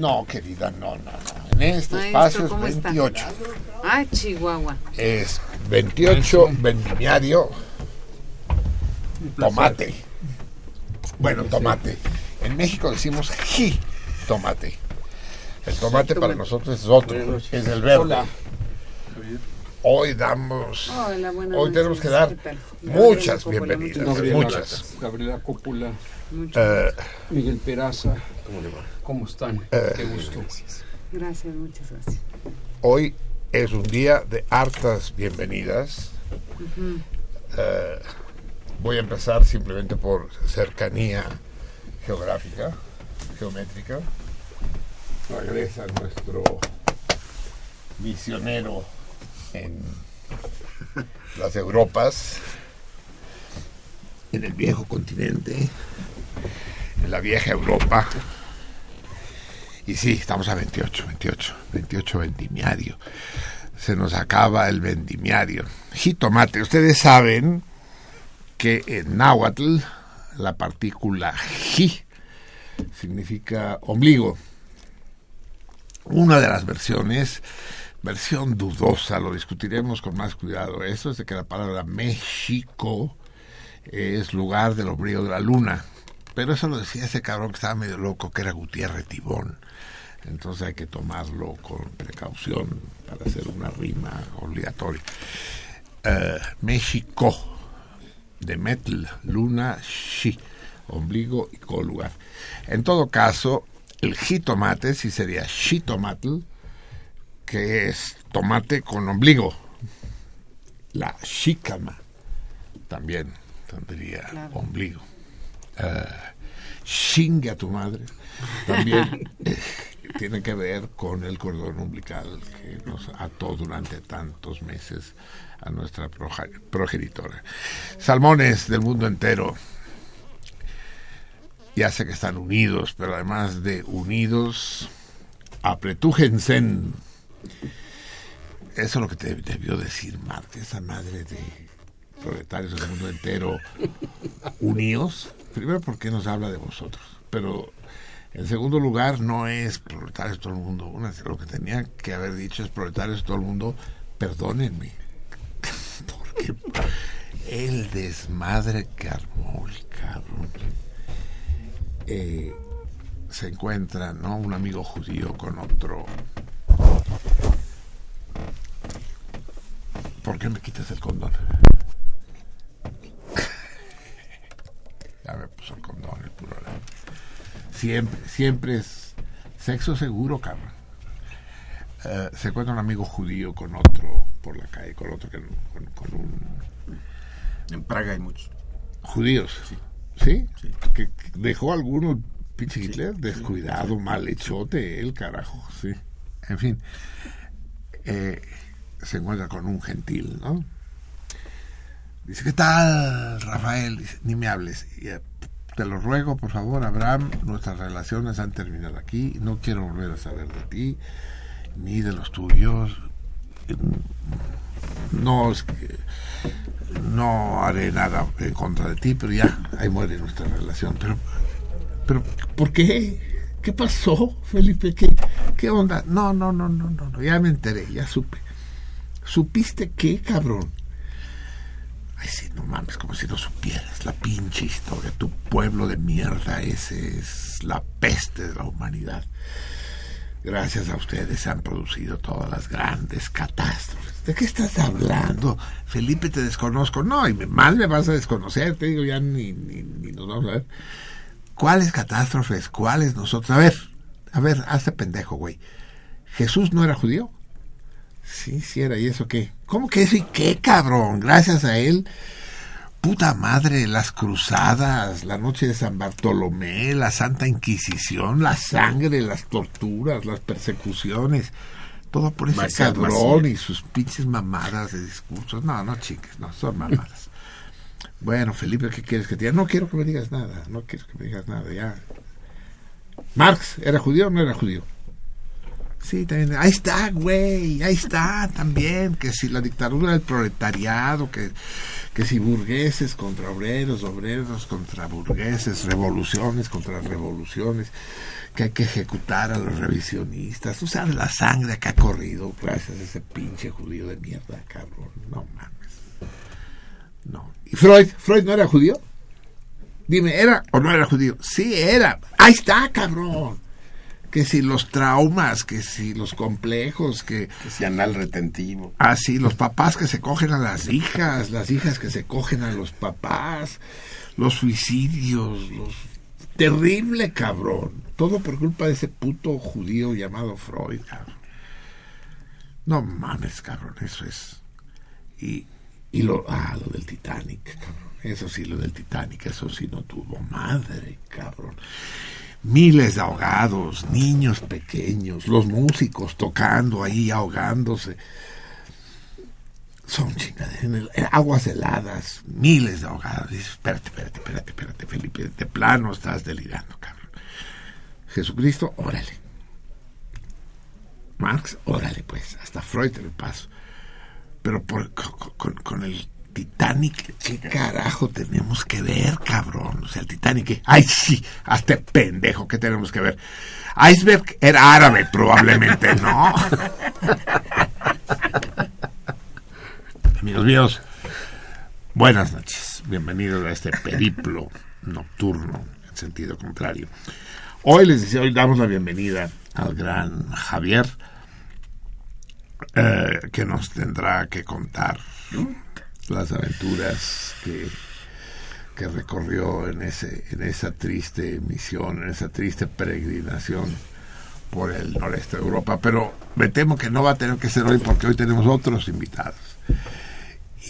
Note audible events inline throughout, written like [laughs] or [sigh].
No, querida, no, no, no. En este Maestro, espacio ¿cómo es está? 28. ah, Chihuahua. Es 28 vendimiario tomate. Bueno, tomate. En México decimos ji tomate. El tomate para nosotros es otro, es el verde. Hoy damos, Hola, hoy tenemos noches. que dar muchas bienvenidas, muchas Gabriela, muchas. Gabriela Coppola, Eh, Miguel Peraza. ¿Cómo están? Qué gusto. Gracias, muchas gracias. Hoy es un día de hartas bienvenidas. Eh, voy a empezar simplemente por cercanía geográfica, geométrica. Regresa nuestro misionero en las Europas, en el viejo continente, en la vieja Europa. Y sí, estamos a 28, 28, 28 vendimiario. Se nos acaba el vendimiario. Jitomate, ustedes saben que en náhuatl la partícula ji significa ombligo. Una de las versiones, versión dudosa, lo discutiremos con más cuidado, eso es de que la palabra México es lugar del ombligo de la luna. Pero eso lo decía ese cabrón que estaba medio loco, que era Gutiérrez Tibón. Entonces hay que tomarlo con precaución para hacer una rima obligatoria. Eh, México, de Metl, luna, shi, ombligo y co-lugar. En todo caso, el jitomate sí sería shitomatl, que es tomate con ombligo. La shikama también tendría Claro. ombligo. Eh, Shingue a tu madre también [laughs] eh, tiene que ver con el cordón umbilical que nos ató durante tantos meses a nuestra progenitora. Salmones del mundo entero. Ya sé que están unidos, pero además de unidos, apretújense. Eso es lo que te debió decir Marte, esa madre de proletarios del mundo entero unidos. Primero porque nos habla de vosotros, pero en segundo lugar no es proletarios todo el mundo. Lo que tenía que haber dicho es proletarios todo el mundo, perdónenme. [laughs] porque el desmadre que armó el cabrón. Eh, se encuentra, ¿no? Un amigo judío con otro. ¿Por qué me quitas el condón? Ya me puso el condón, el puro. Siempre, siempre es sexo seguro, cabrón. Eh, se encuentra un amigo judío con otro por la calle, con otro que con, con un En Praga hay muchos. judíos. ¿Sí? Que, que dejó alguno pinche Hitler descuidado, mal hechote, el carajo, sí. En fin, eh, se encuentra con un gentil, ¿no? Dice, ¿qué tal, Rafael? Dice, ni me hables. Eh, te lo ruego, por favor, Abraham, nuestras relaciones han terminado aquí, no quiero volver a saber de ti, ni de los tuyos. No es que no haré nada en contra de ti, pero ya, ahí muere nuestra relación. Pero, pero, ¿por qué? ¿Qué pasó, Felipe? ¿Qué, qué onda? No, no, no, no, no, no, ya me enteré, ya supe. ¿Supiste qué, cabrón? Ay, sí, no mames, como si no supieras la pinche historia. Tu pueblo de mierda, ese es la peste de la humanidad. Gracias a ustedes se han producido todas las grandes catástrofes. ¿De qué estás hablando? Felipe, te desconozco. No, y mal me vas a desconocer, te digo, ya ni, ni, ni nos vamos a ver. ¿Cuáles catástrofes? ¿Cuáles nosotros? A ver, a ver, hazte pendejo, güey. ¿Jesús no era judío? Sí, sí era. ¿Y eso qué? ¿Cómo que eso y qué, cabrón? Gracias a él. Puta madre, las cruzadas, la noche de San Bartolomé, la Santa Inquisición, la sangre, las torturas, las persecuciones. Todo por ese cabrón y sus pinches mamadas de discursos. No, no, chiques, no, son mamadas. Bueno, Felipe, ¿qué quieres que te diga? No quiero que me digas nada, no quiero que me digas nada, ya. ¿Marx era judío o no era judío? Sí, también. Ahí está, güey, ahí está también, que si la dictadura del proletariado, que, que si burgueses contra obreros, obreros contra burgueses, revoluciones contra revoluciones, que hay que ejecutar a los revisionistas. Tú sabes la sangre que ha corrido gracias a ese pinche judío de mierda, cabrón. No mames. No. ¿Y Freud? ¿Freud no era judío? Dime, ¿era o no era judío? Sí, era. Ahí está, cabrón. Que si los traumas, que si los complejos, que... Que si anal retentivo. Ah, sí, los papás que se cogen a las hijas, las hijas que se cogen a los papás, los suicidios, los... Terrible, cabrón. Todo por culpa de ese puto judío llamado Freud, cabrón. No mames, cabrón, eso es... Y y lo, ah, lo del Titanic, cabrón. Eso sí, lo del Titanic, eso sí no tuvo madre, cabrón. Miles de ahogados, niños pequeños, los músicos tocando ahí, ahogándose. Son chingaderas, aguas heladas, miles de ahogados. Dices, espérate, espérate, espérate, espérate, Felipe, de plano estás delirando, cabrón. Jesucristo, órale. Marx, órale, pues, hasta Freud el paso pero por, con, el Titanic, ¿qué carajo tenemos que ver, cabrón? O sea, el Titanic, ay, sí, hasta pendejo, ¿qué tenemos que ver? Iceberg era árabe, probablemente, ¿no? [laughs] Amigos míos, buenas noches. Bienvenidos a este periplo nocturno, en sentido contrario. Hoy les decía, hoy damos la bienvenida al gran Javier eh, que nos tendrá que contar las aventuras que, que recorrió en, ese, en esa triste misión, en esa triste peregrinación por el noreste de Europa. Pero me temo que no va a tener que ser hoy porque hoy tenemos otros invitados.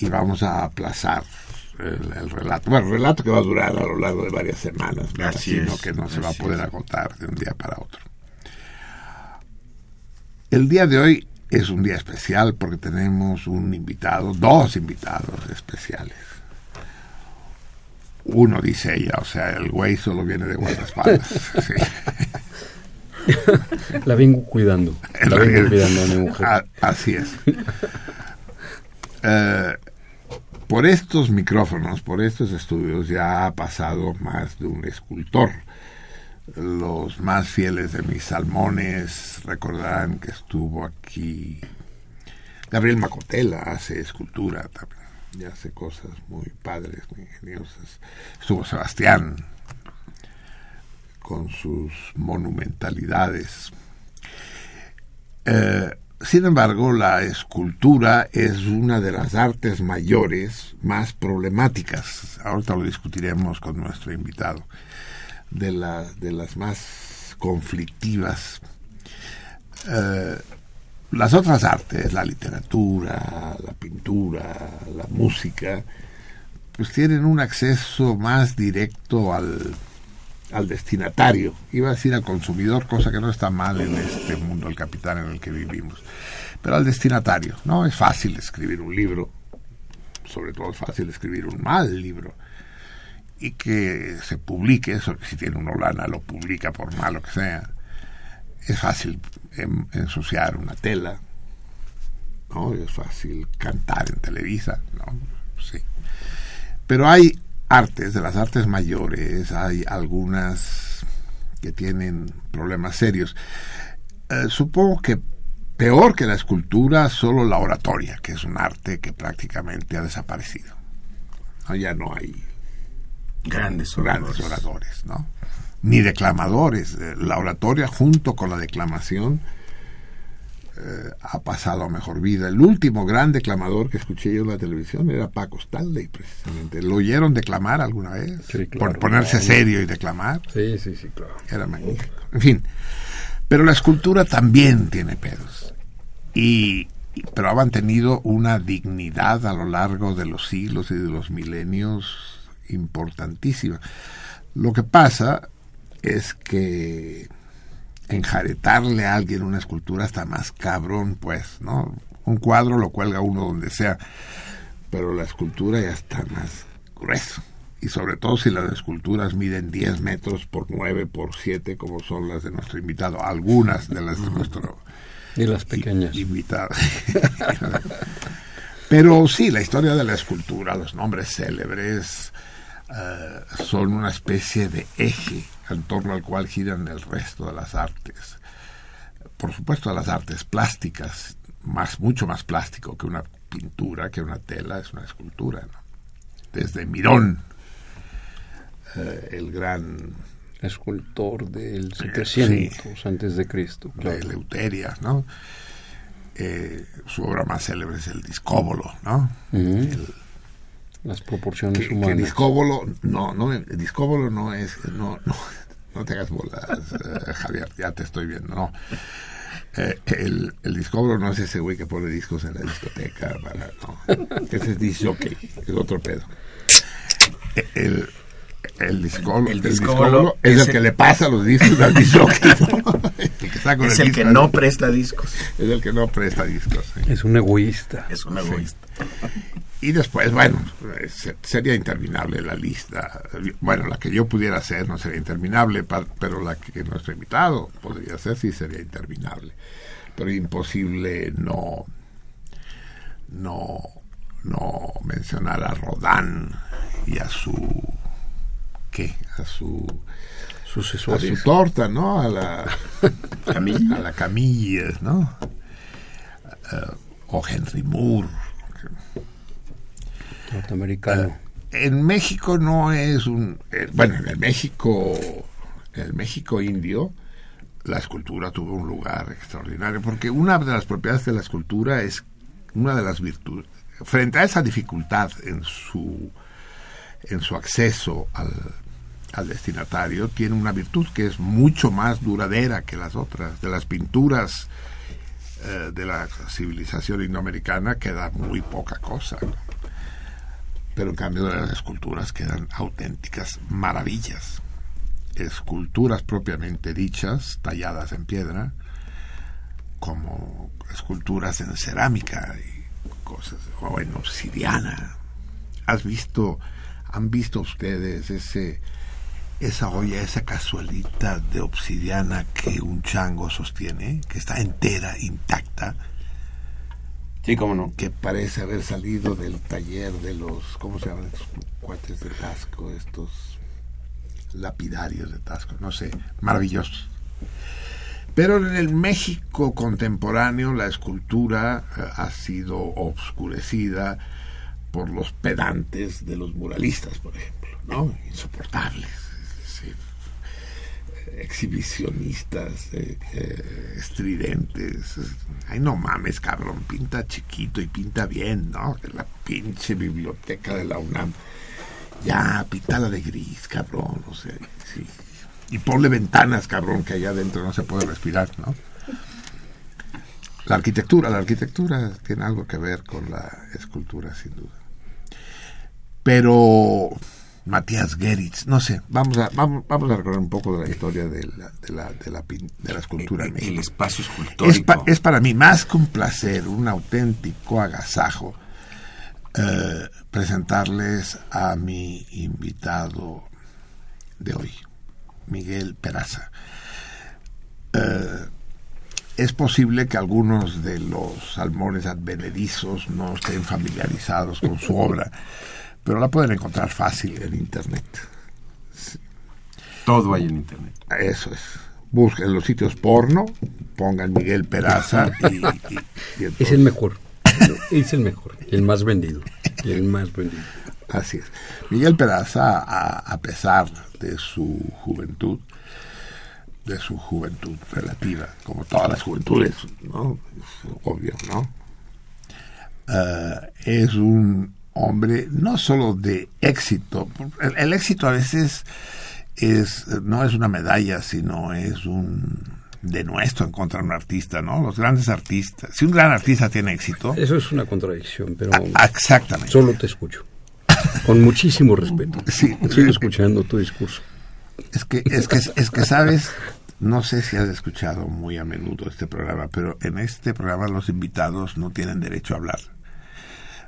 Y vamos a aplazar el, relato. Bueno, el relato que va a durar a lo largo de varias semanas, sino que no se va a poder agotar de un día para otro. El día de hoy es un día especial porque tenemos un invitado, dos invitados especiales. Uno dice ella, o sea, el güey solo viene de guardaespaldas. [laughs] [laughs] La vengo cuidando. [laughs] La, vengo cuidando a mi mujer. así es. Eh, por estos micrófonos, por estos estudios, ya ha pasado más de un escultor los más fieles de mis salmones recordarán que estuvo aquí Gabriel Macotela, hace escultura también, y hace cosas muy padres, muy ingeniosas. Estuvo Sebastián con sus monumentalidades. Eh, sin embargo, la escultura es una de las artes mayores más problemáticas. Ahorita lo discutiremos con nuestro invitado de, la, de las más conflictivas. Eh, las otras artes, la literatura, la pintura, la música, pues tienen un acceso más directo al, al destinatario, iba a decir al consumidor, cosa que no está mal en este mundo del capital en el que vivimos, pero al destinatario, ¿no? Es fácil escribir un libro, sobre todo es fácil escribir un mal libro, y que se publique, eso si tiene una lana lo publica por malo que sea. Es fácil ensuciar una tela, ¿no? Es fácil cantar en Televisa, ¿no? Sí. Pero hay artes, de las artes mayores, hay algunas que tienen problemas serios. Eh, supongo que peor que la escultura, solo la oratoria, que es un arte que prácticamente ha desaparecido. Ya no hay grandes oradores, grandes oradores ¿no? Ni declamadores. Eh, la oratoria junto con la declamación eh, ha pasado a mejor vida. El último gran declamador que escuché yo en la televisión era Paco Stanley, precisamente. ¿Lo oyeron declamar alguna vez? Por ponerse serio y declamar. Sí, sí, sí, claro. Era magnífico. En fin, pero la escultura también tiene pedos. Y, pero ha mantenido una dignidad a lo largo de los siglos y de los milenios importantísima. Lo que pasa es que enjaretarle a alguien una escultura está más cabrón, pues, ¿no? Un cuadro lo cuelga uno donde sea, pero la escultura ya está más grueso. Y sobre todo si las esculturas miden 10 metros por 9 por 7, como son las de nuestro invitado, algunas de las de nuestro y las pequeñas. invitado. [laughs] pero sí, la historia de la escultura, los nombres célebres, eh, son una especie de eje en torno al cual giran el resto de las artes. Por supuesto, las artes plásticas, más, mucho más plástico que una pintura, que una tela, es una escultura. Desde Mirón, eh, el gran escultor del 700 antes de Cristo, de Eleuteria, ¿no? Eh, su obra más célebre es el Discóbolo, ¿no? Las proporciones que, humanas. Que discóbolo, no, no, el discóbolo no es, no, no, [laughs] no te hagas bolas, eh, Javier, ya te estoy viendo, no. Eh, el, el discóbolo no es ese güey que pone discos en la discoteca, para, no. Ese es disjockey, es otro pedo. El, el discóbolo, el, discóbolo es, el, que le pasa los discos al disjockey, el que está con es el, que no presta discos. Es el que no presta discos. Es un egoísta. Es un egoísta. Y después, bueno, sería interminable la lista. Bueno, la que yo pudiera hacer no sería interminable, pero la que nuestro invitado podría hacer sí sería interminable. Pero imposible no, no, no mencionar a Rodán y a su, ¿qué? A su sucesor. A su torta, ¿no? A la [laughs] Camilla, a la Camilla, ¿no? Uh, o Henry Moore norteamericano. Eh, en México no es un... Eh, bueno, en el México, en el México indio, la escultura tuvo un lugar extraordinario, porque una de las propiedades de la escultura es una de las virtudes. Frente a esa dificultad en su, en su acceso al, al destinatario, tiene una virtud que es mucho más duradera que las otras. De las pinturas eh, de la civilización indoamericana queda muy poca cosa pero en cambio de las esculturas quedan auténticas maravillas. Esculturas propiamente dichas, talladas en piedra, como esculturas en cerámica y cosas, o en obsidiana. ¿Has visto, han visto ustedes ese, esa olla, esa casualita de obsidiana que un chango sostiene, que está entera, intacta? Cómo no. Que parece haber salido del taller de los, ¿cómo se llaman estos cuates de Tasco? Estos lapidarios de Tasco, no sé, maravillosos. Pero en el México contemporáneo la escultura eh, ha sido obscurecida por los pedantes de los muralistas, por ejemplo, ¿no? Insoportables exhibicionistas, eh, eh, estridentes. Ay, no mames, cabrón, pinta chiquito y pinta bien, ¿no? La pinche biblioteca de la UNAM. Ya, pintala de gris, cabrón, o sea. Y ponle ventanas, cabrón, que allá adentro no se puede respirar, ¿no? La arquitectura, la arquitectura tiene algo que ver con la escultura, sin duda. Pero Matías Geritz, no sé, vamos a, vamos, vamos a recordar un poco de la historia de la, de la, de la, de la escultura el. El espacio escultórico. Es, es, para mí más que un placer, un auténtico agasajo eh, presentarles a mi invitado de hoy, Miguel Peraza. Eh, es posible que algunos de los salmones advenedizos no estén familiarizados con su obra, [laughs] pero la pueden encontrar fácil en Internet. Todo hay en Internet. Eso es. Busquen los sitios porno, pongan Miguel Peraza [laughs] y, y, y Es el mejor. Es el mejor, el más vendido. El más vendido. Así es. Miguel Peraza, a, a pesar de su juventud, de su juventud relativa, como todas las juventudes, ¿no? Es obvio, ¿no? Uh, es un hombre no solo de éxito, el, el, éxito a veces es no es una medalla, sino es un denuesto en contra de un artista, ¿no? Los grandes artistas, si un gran artista tiene éxito... Eso es una contradicción, pero... A, exactamente. Solo te escucho. Con muchísimo respeto. [laughs] Sí. Estoy escuchando tu discurso. Es que, es que, es que sabes, no sé si has escuchado muy a menudo este programa, pero en este programa los invitados no tienen derecho a hablar.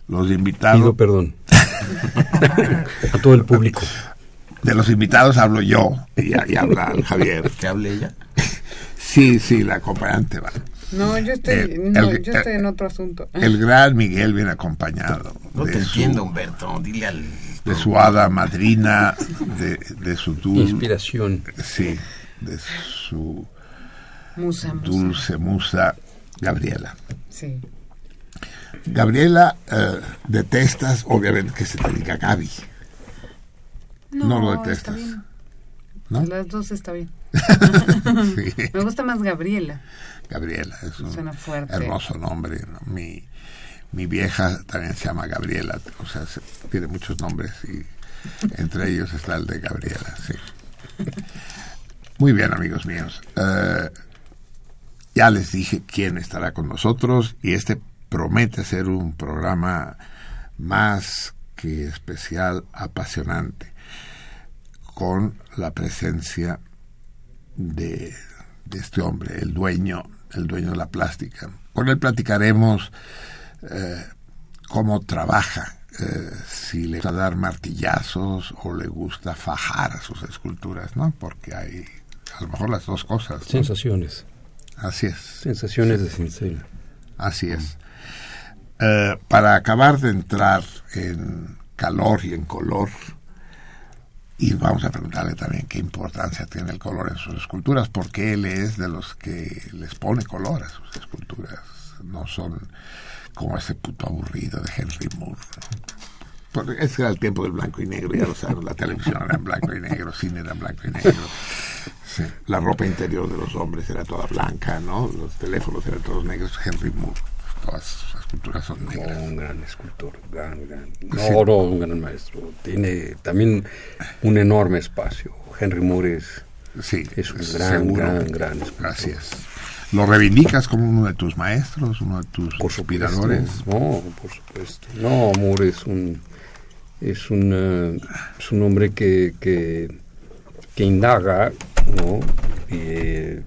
Los invitados. Pido perdón. [laughs] a todo el público. De los invitados hablo yo y, y [laughs] habla Javier. ¿Te hable ella? Sí, sí, la acompañante va. No, yo estoy, Eh, no, el- yo estoy en otro asunto. El gran Miguel viene acompañado No te su, entiendo, Humberto. Dile al. de su hada madrina, de, de su dulce, Inspiración. sí, de su Musa, musa. dulce musa Gabriela. Sí. Gabriela, eh, detestas, obviamente, que se te diga Gaby. No lo detestas. Está bien. ¿No? Las dos está bien. [laughs] Sí, Me gusta más Gabriela. Gabriela, es un Suena fuerte. hermoso nombre. ¿no? Mi, mi vieja también se llama Gabriela, o sea, se- tiene muchos nombres y entre ellos está el de Gabriela, sí. Muy bien, amigos míos. Eh, ya les dije quién estará con nosotros y este promete ser un programa más que especial, apasionante, con la presencia de, de este hombre, el dueño, el dueño de la plástica. Con él platicaremos eh, cómo trabaja, eh, si le gusta dar martillazos o le gusta fajar a sus esculturas, ¿no? Porque hay a lo mejor las dos cosas. ¿no? Sensaciones. Así es. Sensaciones de cincel. Así es. Eh, para acabar de entrar en calor y en color, y vamos a preguntarle también qué importancia tiene el color en sus esculturas, porque él es de los que les pone color a sus esculturas. No son como ese puto aburrido de Henry Moore. Porque ese era el tiempo del blanco y negro, ya lo saben, la televisión era en blanco y negro, cine era en blanco y negro. La ropa interior de los hombres era toda blanca, ¿no? Los teléfonos eran todos negros. Henry Moore, todas esculturas son No, un gran escultor, gran, gran. No, no, un gran maestro. Tiene también un enorme espacio. Henry Moore es, Sí, es un gran, seguro. gran, gran escultor. Es. ¿Lo reivindicas como uno de tus maestros, uno de tus Por supuesto. inspiradores? No, por supuesto. No, Moore es un es un eh, es un hombre que, que, que indaga, ¿no? Y, eh,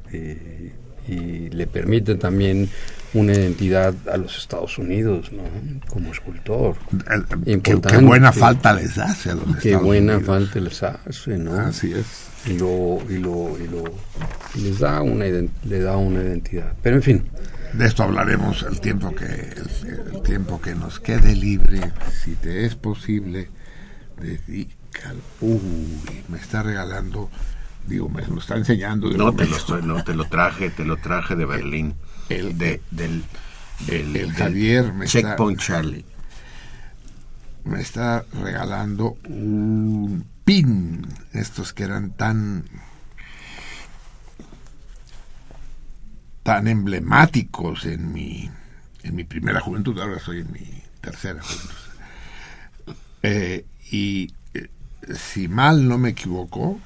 y- y le permite también una identidad a los Estados Unidos, ¿no? Como escultor. Qué, qué buena falta les hace a los Qué Estados buena Unidos. falta les hace, ¿no? Así es. y lo y lo y lo y les da una le da una identidad. Pero en fin, De esto hablaremos el tiempo que el, el tiempo que nos quede libre, si te es posible, dedícalo. Uy, me está regalando, digo, me lo está enseñando. No te lo estoy, no te lo traje, te lo traje de [laughs] Berlín. El- de, del, del, el del Javier me está- Checkpoint Charlie. me está regalando un pin, estos que eran tan tan emblemáticos en mi en mi primera juventud, ahora estoy en mi tercera juventud. Eh, y eh, si mal no me equivoco,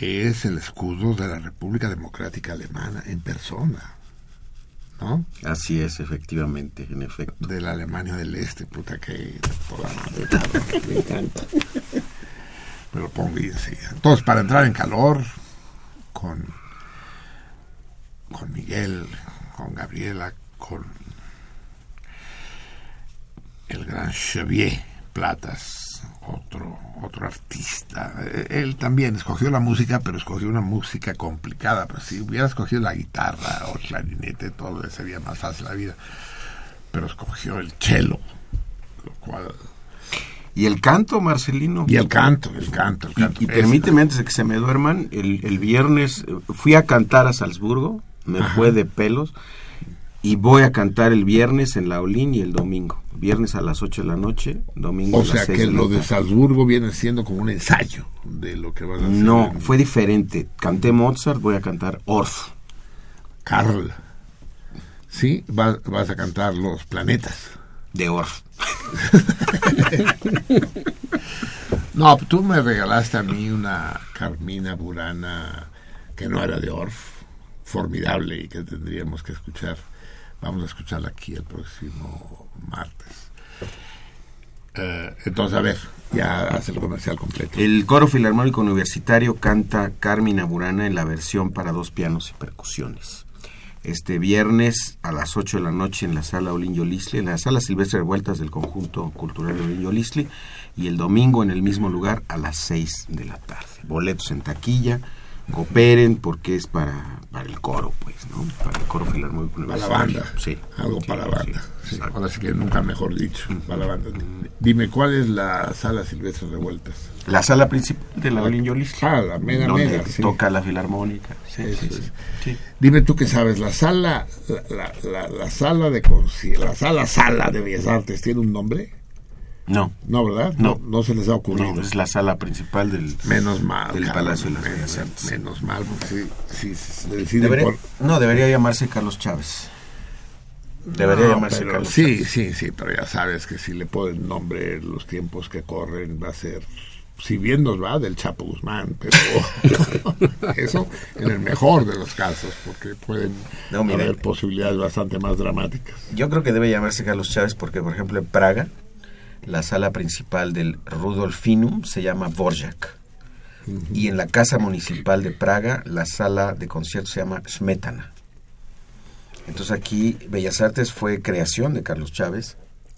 es el escudo de la República Democrática Alemana en persona. ¿no? Así es, efectivamente, en efecto. De la Alemania del Este, puta que toda [laughs] me encanta. Me lo pongo y enseguida. Entonces, para entrar en calor, con, con Miguel, con Gabriela, con el gran Xavier Platas, otro, otro artista. Eh, Él también escogió la música, pero escogió una música complicada. Pero si hubiera escogido la guitarra o el clarinete, todo le sería más fácil la vida. Pero escogió el cello, lo cual... Y el canto, Marcelino. Y el canto, el canto, el Y, canto. y permíteme, antes de que se me duerman, el, el viernes eh, fui a cantar a Salzburgo, me fue de pelos, y voy a cantar el viernes en la Olin y el domingo. Viernes a las 8 de la noche, domingo O a las sea 6 que de lo de. Salzburgo viene siendo como un ensayo de lo que vas a hacer. No, en fue diferente. Canté Mozart, voy a cantar Orff. Carl. Sí, vas, vas a cantar los planetas. De Orff. [laughs] No, tú me regalaste a mí una Carmina Burana que no era de Orff, formidable y que tendríamos que escuchar. Vamos a escucharla aquí el próximo martes. Eh, entonces, a ver, ya hace el comercial completo. El Coro Filarmónico Universitario canta Carmina Burana en la versión para dos pianos y percusiones. Este viernes a las 8 de la noche en la sala Olin Yolisli, en la sala Silvestre de Vueltas del Conjunto Cultural Olin Yolisli, y el domingo en el mismo lugar a las 6 de la tarde. Boletos en taquilla, cooperen porque es para, para el coro, pues, ¿no? Para el Coro Filarmónico Para la banda. Sí. Algo para la banda. sí, Sí, ahora sí que nunca mejor dicho. Para la banda. Dime, ¿cuál es la sala Silvestre Revueltas? La sala principal de la Olin Yolisli. Ah, la mega, donde mega, toca la filarmónica. Sí, Eso sí, es. Dime tú que sabes, la sala, la, la, la- la sala de la sala sala de Bellas Artes tiene un nombre, No, no, ¿verdad? No. no, se les ha ocurrido. no, es la sala principal del... Menos mal. Del Palacio de las Bellas Artes. Menos mal, porque si, si se decide Debería- por... No, debería llamarse Carlos Chávez. Debería No, llamarse pero Carlos Sí, Chávez. sí, sí, pero ya sabes que si le ponen nombre los tiempos que corren va a ser, si bien nos va, del Chapo Guzmán, pero [laughs] eso en el mejor de los casos, porque pueden No, mira, haber posibilidades bastante más dramáticas. Yo creo que debe llamarse Carlos Chávez porque, por ejemplo, en Praga, la sala principal del Rudolfinum se llama Borjak. Y en la Casa Municipal de Praga, la sala de conciertos se llama Smetana. Entonces aquí Bellas Artes fue creación de Carlos Chávez.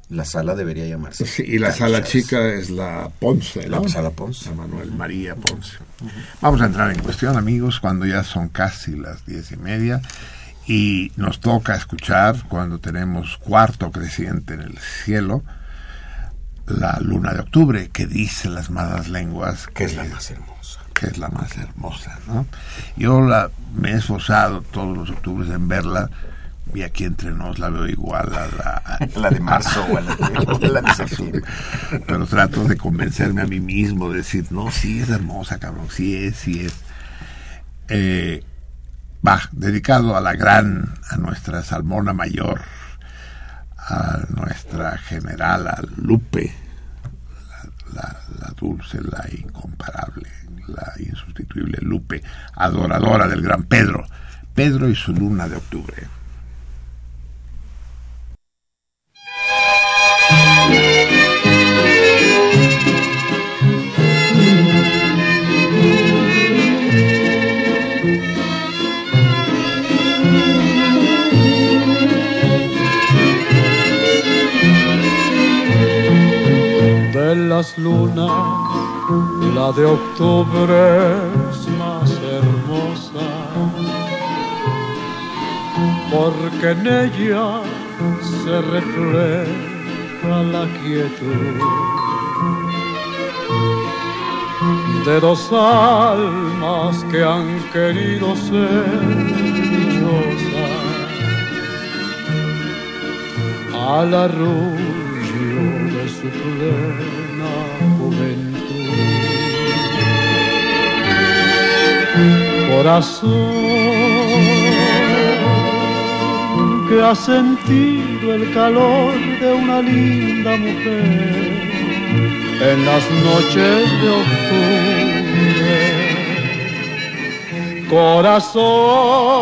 La sala debería llamarse. Sí, y la Carlos sala Chávez. chica es la Ponce, La ¿no? sala Ponce. La Manuel María Ponce. Vamos a entrar en cuestión, amigos, cuando ya son casi las diez y media y nos toca escuchar, cuando tenemos cuarto creciente en el cielo, la luna de octubre, que dice las malas lenguas Que es la más hermosa. que es la más hermosa, ¿no? Yo la, me he esforzado todos los octubres en verla y aquí entre nos la veo igual a la, [laughs] La de marzo o a la de, [laughs] la de septiembre. pero trato de convencerme a mí mismo, de decir, no, sí es hermosa, cabrón, sí es, sí es. Eh, va, dedicado a la gran, a nuestra Salmona Mayor, a nuestra general, a Lupe, la, la- la dulce, la incomparable, la insustituible Lupe, adoradora del gran Pedro, Pedro y su luna de octubre. Las lunas, la de octubre es más hermosa, porque en ella se refleja la quietud de dos almas que han querido ser dichosas. Al arrullo de su Corazón que ha sentido el calor de una linda mujer en las noches de octubre. Corazón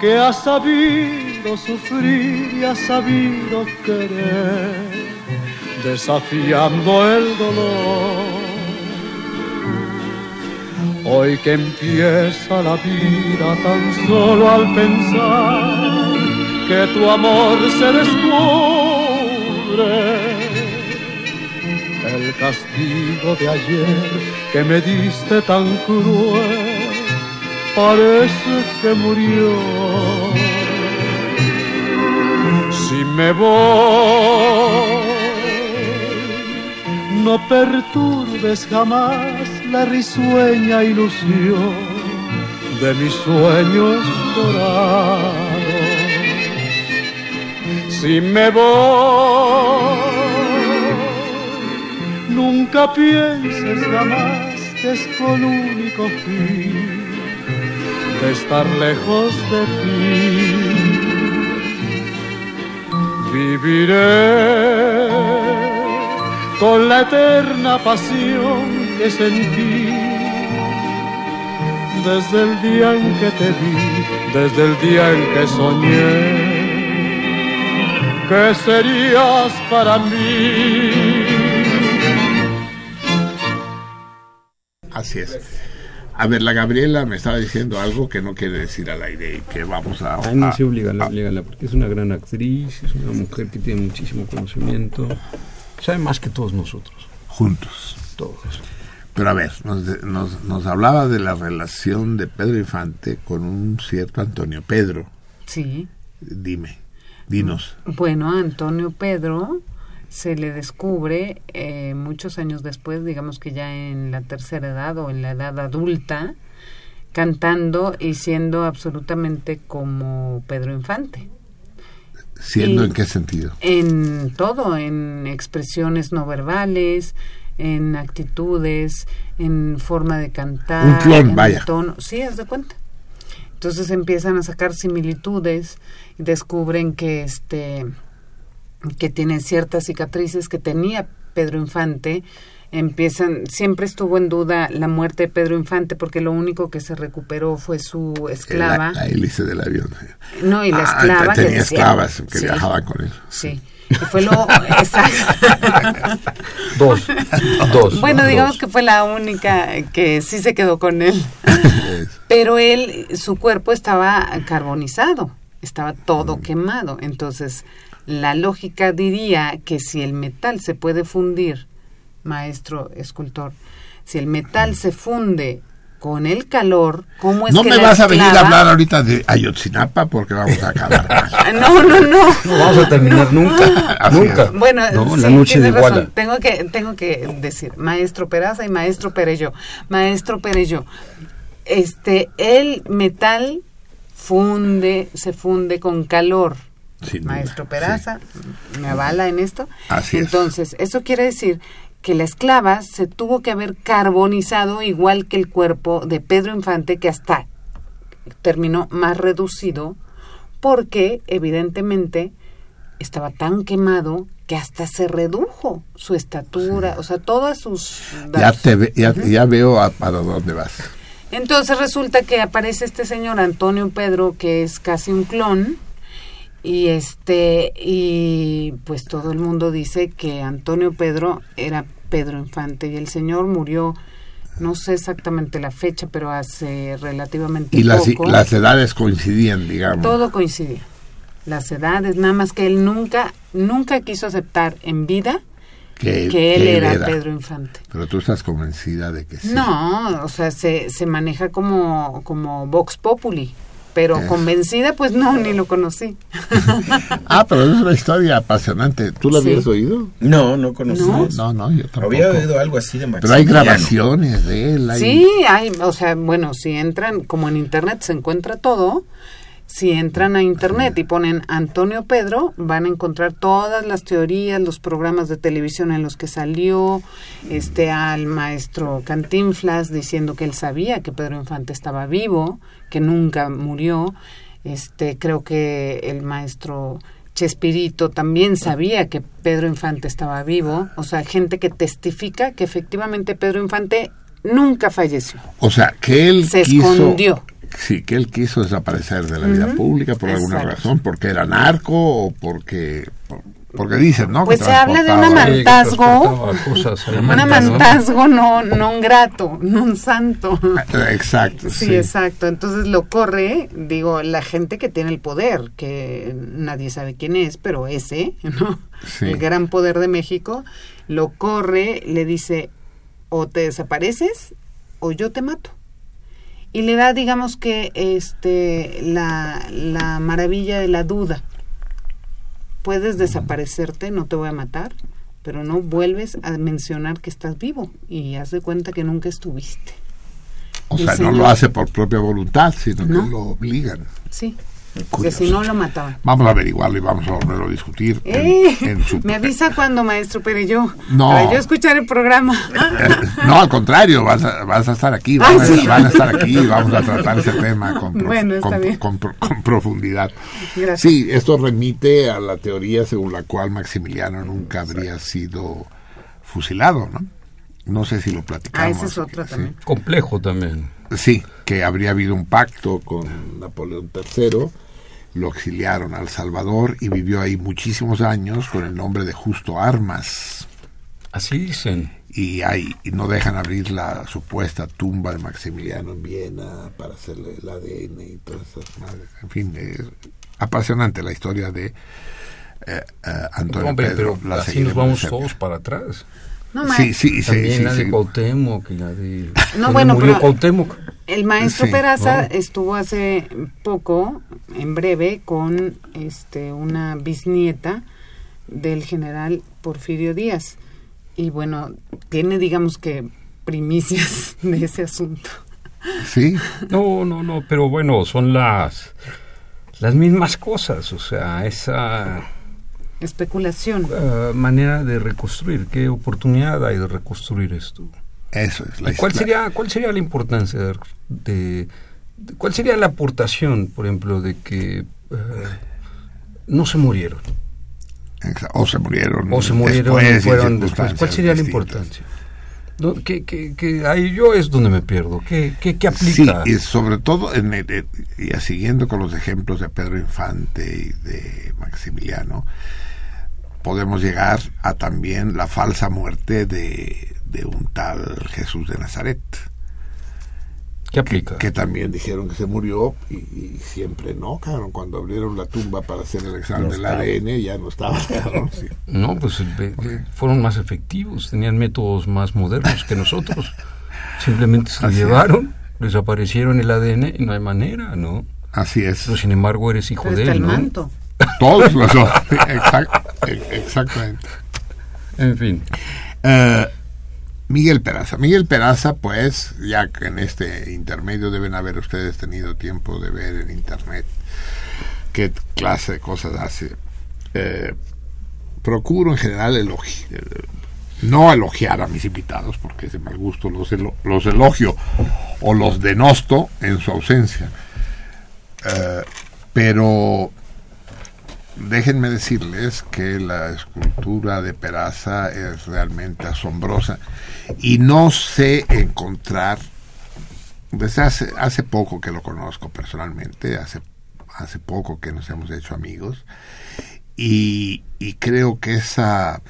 que ha sabido sufrir y ha sabido querer, desafiando el dolor. Hoy que empieza la vida tan solo al pensar que tu amor se descubre. El castigo de ayer que me diste tan cruel parece que murió. Si me voy, no perturbes jamás la risueña ilusión de mis sueños dorados. Si me voy, nunca pienses jamás que es con único fin de estar lejos de ti. Viviré con la eterna pasión que sentí desde el día en que te vi, desde el día en que soñé que serías para mí. Así es. A ver, la Gabriela me estaba diciendo algo que no quiere decir al aire y que vamos a... Ay, no a- sé, oblígala, a- oblígala, porque es una gran actriz, es una mujer que tiene muchísimo conocimiento, sabe más que todos nosotros, juntos. todos. Pero a ver, nos, nos, nos hablaba de la relación de Pedro Infante con un cierto Antonio Pedro. Sí. Dime, dinos. Bueno, a Antonio Pedro se le descubre eh, muchos años después, digamos que ya en la tercera edad o en la edad adulta, cantando y siendo absolutamente como Pedro Infante. ¿Siendo y- en qué sentido? En todo, en expresiones no verbales, en actitudes, en forma de cantar. Un clon, en vaya. tono. Sí, haz de cuenta. Entonces empiezan a sacar similitudes y descubren que este que tiene ciertas cicatrices que tenía Pedro Infante. Empiezan, siempre estuvo en duda la muerte de Pedro Infante porque lo único que se recuperó fue su esclava. La, hélice del avión. No, y la Ah, esclava que tenía decía- esclavas que Sí. viajaban con él. Sí. Fue lo exacto. Dos, dos. Bueno, dos. digamos que fue la única que sí se quedó con él. Pero él, su cuerpo estaba carbonizado, estaba todo quemado. Entonces, la lógica diría que si el metal se puede fundir, maestro escultor, si el metal se funde con el calor, ¿cómo es no que me la vas a venir a hablar ahorita de Ayotzinapa porque vamos a acabar. [laughs] Ah, No, no, no. No vamos a terminar nunca, [laughs] nunca. Bueno, no, sí, la noche de razón. Tengo que, tengo que decir, maestro Peraza y maestro Perello. Maestro Perello, este, el metal funde, se funde con calor. Sin duda, maestro sí. Peraza, ¿me avala en esto? Así es. Entonces, eso quiere decir que la esclava se tuvo que haber carbonizado igual que el cuerpo de Pedro Infante, que hasta terminó más reducido, porque evidentemente estaba tan quemado que hasta se redujo su estatura, o sea, todas sus... Ya, te ve- ya, ya veo a- para dónde vas. Entonces resulta que aparece este señor Antonio Pedro, que es casi un clon, y este, y pues todo el mundo dice que Antonio Pedro era Pedro Infante, y el señor murió, no sé exactamente la fecha, pero hace relativamente Y las, poco. las edades coincidían, digamos. Todo coincidía. Las edades, nada más que él nunca, nunca quiso aceptar en vida que, que él que era, Pedro Infante. Pero tú estás convencida de que sí. No, o sea, se, se maneja como, como Vox Populi, pero Es. convencida, pues no, ni lo conocí. [laughs] Ah, pero es una historia apasionante. ¿Tú la Sí. habías oído? No, no conocí. No. No, no, yo tampoco. Había oído algo así de Pero hay Maximiliano. grabaciones de él. hay- Sí, hay, o sea, bueno, si entran, como en internet se encuentra todo, si entran a internet y ponen Antonio Pedro, van a encontrar todas las teorías, los programas de televisión en los que salió, este al maestro Cantinflas diciendo que él sabía que Pedro Infante estaba vivo, que nunca murió. Este, creo que el maestro Chespirito también sabía que Pedro Infante estaba vivo, o sea, gente que testifica que efectivamente Pedro Infante nunca falleció. O sea, que él Se quiso, escondió. Sí, que él quiso desaparecer de la vida pública por alguna razón, porque era narco o porque porque dicen, ¿no? Pues se habla de un amantazgo, un amantazgo no, no un grato, no un santo. Exacto. Sí, exacto. Entonces lo corre, digo, la gente que tiene el poder, que nadie sabe quién es, pero ese, ¿no? El gran poder de México, lo corre, le dice, o te desapareces o yo te mato. Y le da, digamos que, este, la, la maravilla de la duda puedes desaparecerte, no te voy a matar, pero no vuelves a mencionar que estás vivo y haz de cuenta que nunca estuviste. O sea, no lo hace por propia voluntad, sino que lo obligan. Sí. Porque si no lo mataban. Vamos a averiguarlo y vamos a volverlo a discutir. Eh, me avisa cuando, maestro yo No. Para yo escuchar el programa. Eh, no, al contrario, vas a, vas a estar aquí. Ah, van, a, estar aquí y vamos a tratar ese tema con, [laughs] con, profundidad. Gracias. Sí, esto remite a la teoría según la cual Maximiliano nunca habría sido fusilado, ¿no? No sé si lo platicamos. Ah, ese es otro también. Complejo también. Sí, que habría habido un pacto con Napoleón III, lo exiliaron al Salvador y vivió ahí muchísimos años con el nombre de Justo Armas. Así dicen. Y, ahí, y no dejan abrir la supuesta tumba de Maximiliano en Viena para hacerle el ADN y todas esas madres. En fin, es apasionante la historia de eh, eh, Antonio Hombre, Pedro. Pero así nos vamos todos para atrás. No, sí, sí, También la de Cuauhtémoc la de... No, bueno, pero el maestro Peraza estuvo hace poco, en breve, con este una bisnieta del general Porfirio Díaz. Y bueno, tiene, digamos que, primicias de ese asunto. Sí. No, no, no, pero bueno, son las, las mismas cosas, o sea, esa Especulación. Uh, manera de reconstruir, qué oportunidad hay de reconstruir esto. Eso es la ¿Cuál sería, ¿Cuál sería la importancia de, ¿Cuál sería la aportación, por ejemplo, de que uh, no se murieron? O se murieron. O se murieron después, fueron después. ¿Cuál sería la importancia? que, que, que, ahí yo es donde me pierdo. ¿Qué, qué, qué aplica? Sí, y sobre todo, en y siguiendo con los ejemplos de Pedro Infante y de Maximiliano, podemos llegar a también la falsa muerte de, de un tal Jesús de Nazaret. ¿Qué aplica? Que, también dijeron que se murió y, siempre no, cabrón. Cuando abrieron la tumba para hacer el examen del ADN ya no estaba, [laughs] No, pues fueron más efectivos, tenían métodos más modernos que nosotros. [laughs] Simplemente se llevaron, desaparecieron el ADN y no hay manera, ¿no? Así es. Pero sin embargo eres hijo de él, ¿no? Todos los dos. exactamente. En fin. Eh, Miguel Peraza. Miguel Peraza, pues, ya que en este intermedio deben haber ustedes tenido tiempo de ver en internet qué clase de cosas hace. Eh, procuro en general elogiar, eh, no elogiar a mis invitados, porque es de mal gusto, los, los elogio o los denosto en su ausencia. pero déjenme decirles que la escultura de Peraza es realmente asombrosa y no sé encontrar, desde hace, hace poco que lo conozco personalmente, hace, hace poco que nos hemos hecho amigos, y, creo que esa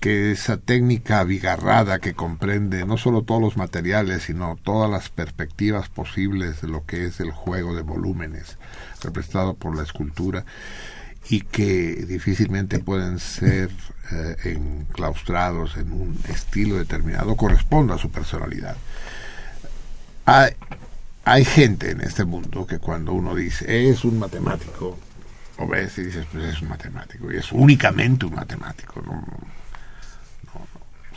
que, esa técnica abigarrada que comprende no solo todos los materiales, sino todas las perspectivas posibles de lo que es el juego de volúmenes representado por la escultura y que difícilmente pueden ser eh, enclaustrados en un estilo determinado, corresponda a su personalidad. Hay, hay gente en este mundo que cuando uno dice es un matemático, o ves y dices, pues es un matemático, y es únicamente un matemático. ¿no?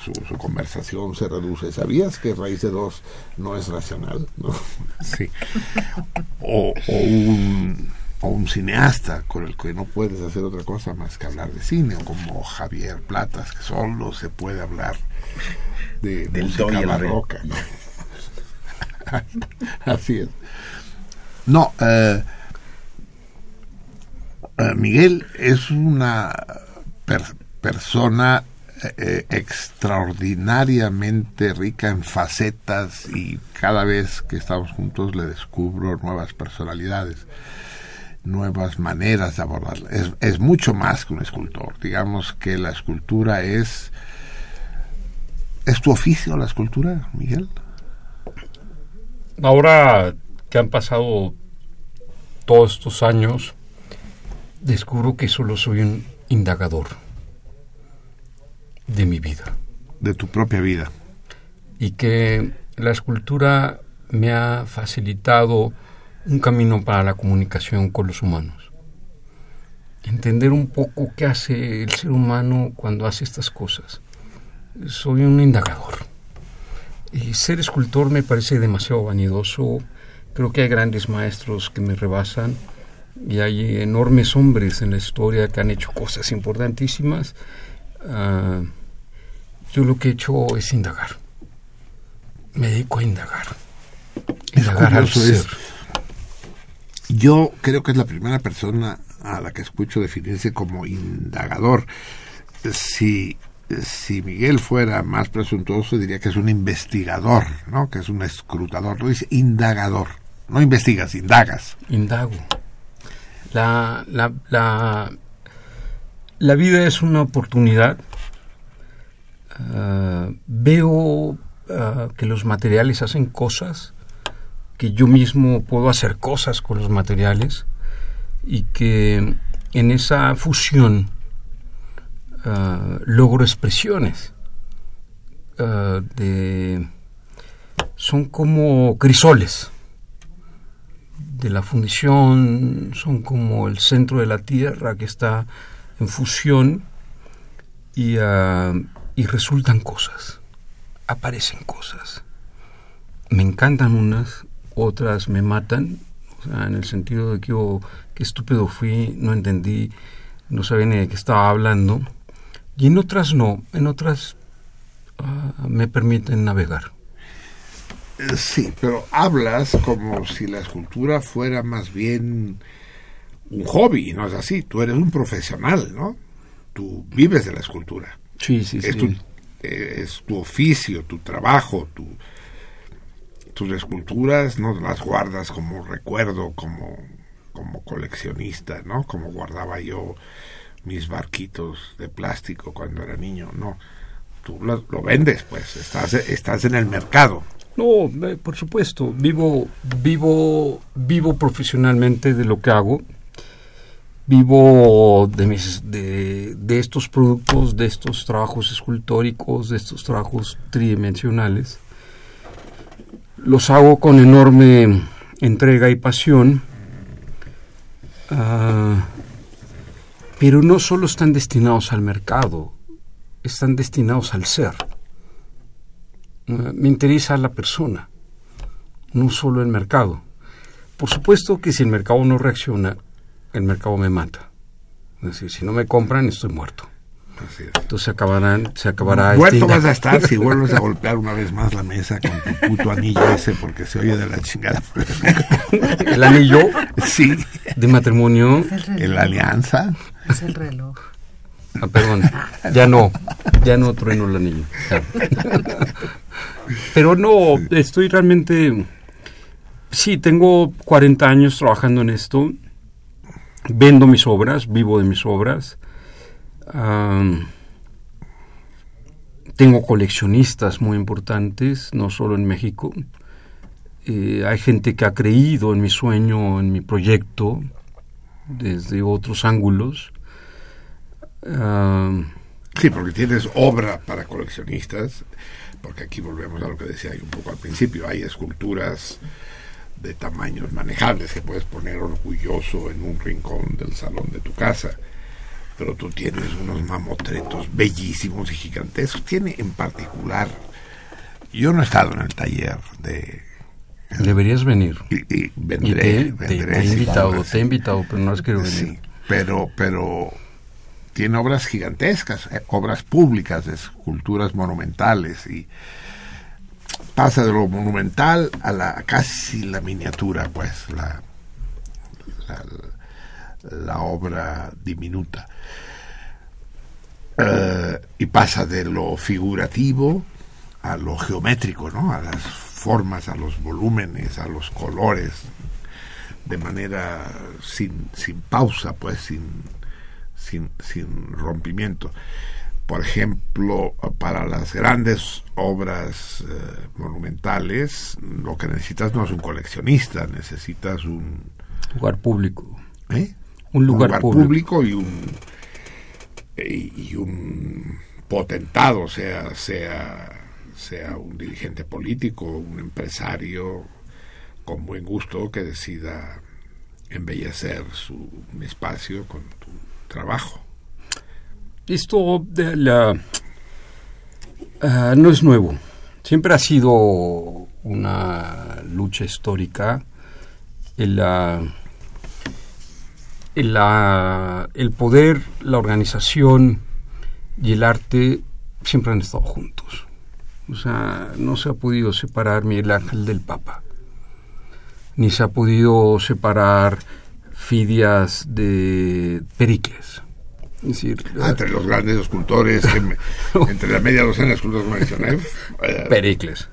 Su, conversación se reduce. ¿Sabías que raíz de dos no es racional? ¿no? Sí. O, un, o un cineasta con el que no puedes hacer otra cosa más que hablar de cine, o como Javier Platas, que solo se puede hablar de Del música barroca. [laughs] Así es. No, eh, eh, Miguel es una persona eh, extraordinariamente rica en facetas y cada vez que estamos juntos le descubro nuevas personalidades, nuevas maneras de abordarla. Es, es mucho más que un escultor. Digamos que la escultura es... ¿Es tu oficio la escultura, Miguel? Ahora que han pasado todos estos años, descubro que solo soy un indagador de mi vida. De tu propia vida. Y que la escultura me ha facilitado un camino para la comunicación con los humanos. Entender un poco qué hace el ser humano cuando hace estas cosas. Soy un indagador. Y ser escultor me parece demasiado vanidoso. Creo que hay grandes maestros que me rebasan y hay enormes hombres en la historia que han hecho cosas importantísimas. Uh, yo lo que he hecho es indagar. Me dedico a indagar. Indagar al ser. yo creo que es la primera persona a la que escucho definirse como indagador. Si, si Miguel fuera más presuntuoso, diría que es un investigador, ¿no? Que es un escrutador. No dice indagador. No investigas, indagas. Indago. La, la, la, la vida es una oportunidad Uh, veo uh, que los materiales hacen cosas, que yo mismo puedo hacer cosas con los materiales y que en esa fusión uh, logro expresiones son como crisoles de la fundición, son como el centro de la tierra que está en fusión y y resultan cosas, aparecen cosas. Me encantan unas, otras me matan, o sea, en el sentido de que yo, qué estúpido fui, no entendí, no sabía ni de qué estaba hablando. Y en otras no, en otras uh, me permiten navegar. Eh, sí, pero hablas como si la escultura fuera más bien un hobby, ¿no es así? Tú eres un profesional, ¿no? Tú vives de la escultura. Sí, sí, es sí. Tu, eh, es tu oficio, tu trabajo, tu, tus esculturas no las guardas como recuerdo, como, como coleccionista, ¿no? Como guardaba yo mis barquitos de plástico cuando era niño, no. Tú lo, lo vendes, pues, estás, estás en el mercado. No, eh, por supuesto, vivo, vivo, vivo profesionalmente de lo que hago vivo de, mis, de, de, estos productos, de estos trabajos escultóricos, de estos trabajos tridimensionales. Los hago con enorme entrega y pasión, uh, pero no solo están destinados al mercado, están destinados al ser. Uh, me interesa la persona, no solo el mercado. Por supuesto que si el mercado no reacciona, el mercado me mata. Es decir, si no me compran, estoy muerto. Así es. Entonces se acabarán, se acabará. Muerto este vas a estar si vuelves a [laughs] golpear una vez más la mesa con tu puto anillo ese porque se oye de la chingada. [laughs] el anillo sí. de matrimonio. En la alianza. Es el reloj. Ah, perdón, ya no, ya no trueno el anillo. Ya. Pero no, estoy realmente, sí, tengo 40 años trabajando en esto vendo mis obras, vivo de mis obras. Tengo coleccionistas muy importantes, no solo en México. Eh, hay gente que ha creído en mi sueño, en mi proyecto, desde otros ángulos. Sí, porque tienes obra para coleccionistas, porque aquí volvemos a lo que decía un poco al principio, hay esculturas de tamaños manejables que puedes poner orgulloso en un rincón del salón de tu casa. Pero tú tienes unos mamotretos bellísimos y gigantescos. Tiene en particular, yo no he estado en el taller de... Deberías venir. Y, y vendré, y te, vendré, te, te, he invitado, te he invitado, pero no has querido venir. Sí, pero, pero tiene obras gigantescas, eh, obras públicas esculturas monumentales y pasa de lo monumental a la casi la miniatura, pues, la, la, obra diminuta. eh, y pasa de lo figurativo a lo geométrico, ¿no? A las formas, a los volúmenes, a los colores, de manera sin, sin pausa, pues, sin, sin, sin rompimiento. Por ejemplo, para las grandes obras eh, monumentales, lo que necesitas no es un coleccionista, necesitas un lugar público. ¿eh? Un lugar, público. público y un y un potentado, sea, sea, sea un dirigente político, un empresario con buen gusto que decida embellecer su espacio con tu trabajo. Esto ah, no es nuevo. Siempre ha sido una lucha histórica el, el, el poder, la organización y el arte siempre han estado juntos. O sea, no se ha podido separar Miguel Ángel del Papa, ni se ha podido separar Fidias de Pericles. Ah, entre los grandes escultores, [laughs] entre la media docena de escultores que mencioné, eh, Pericles.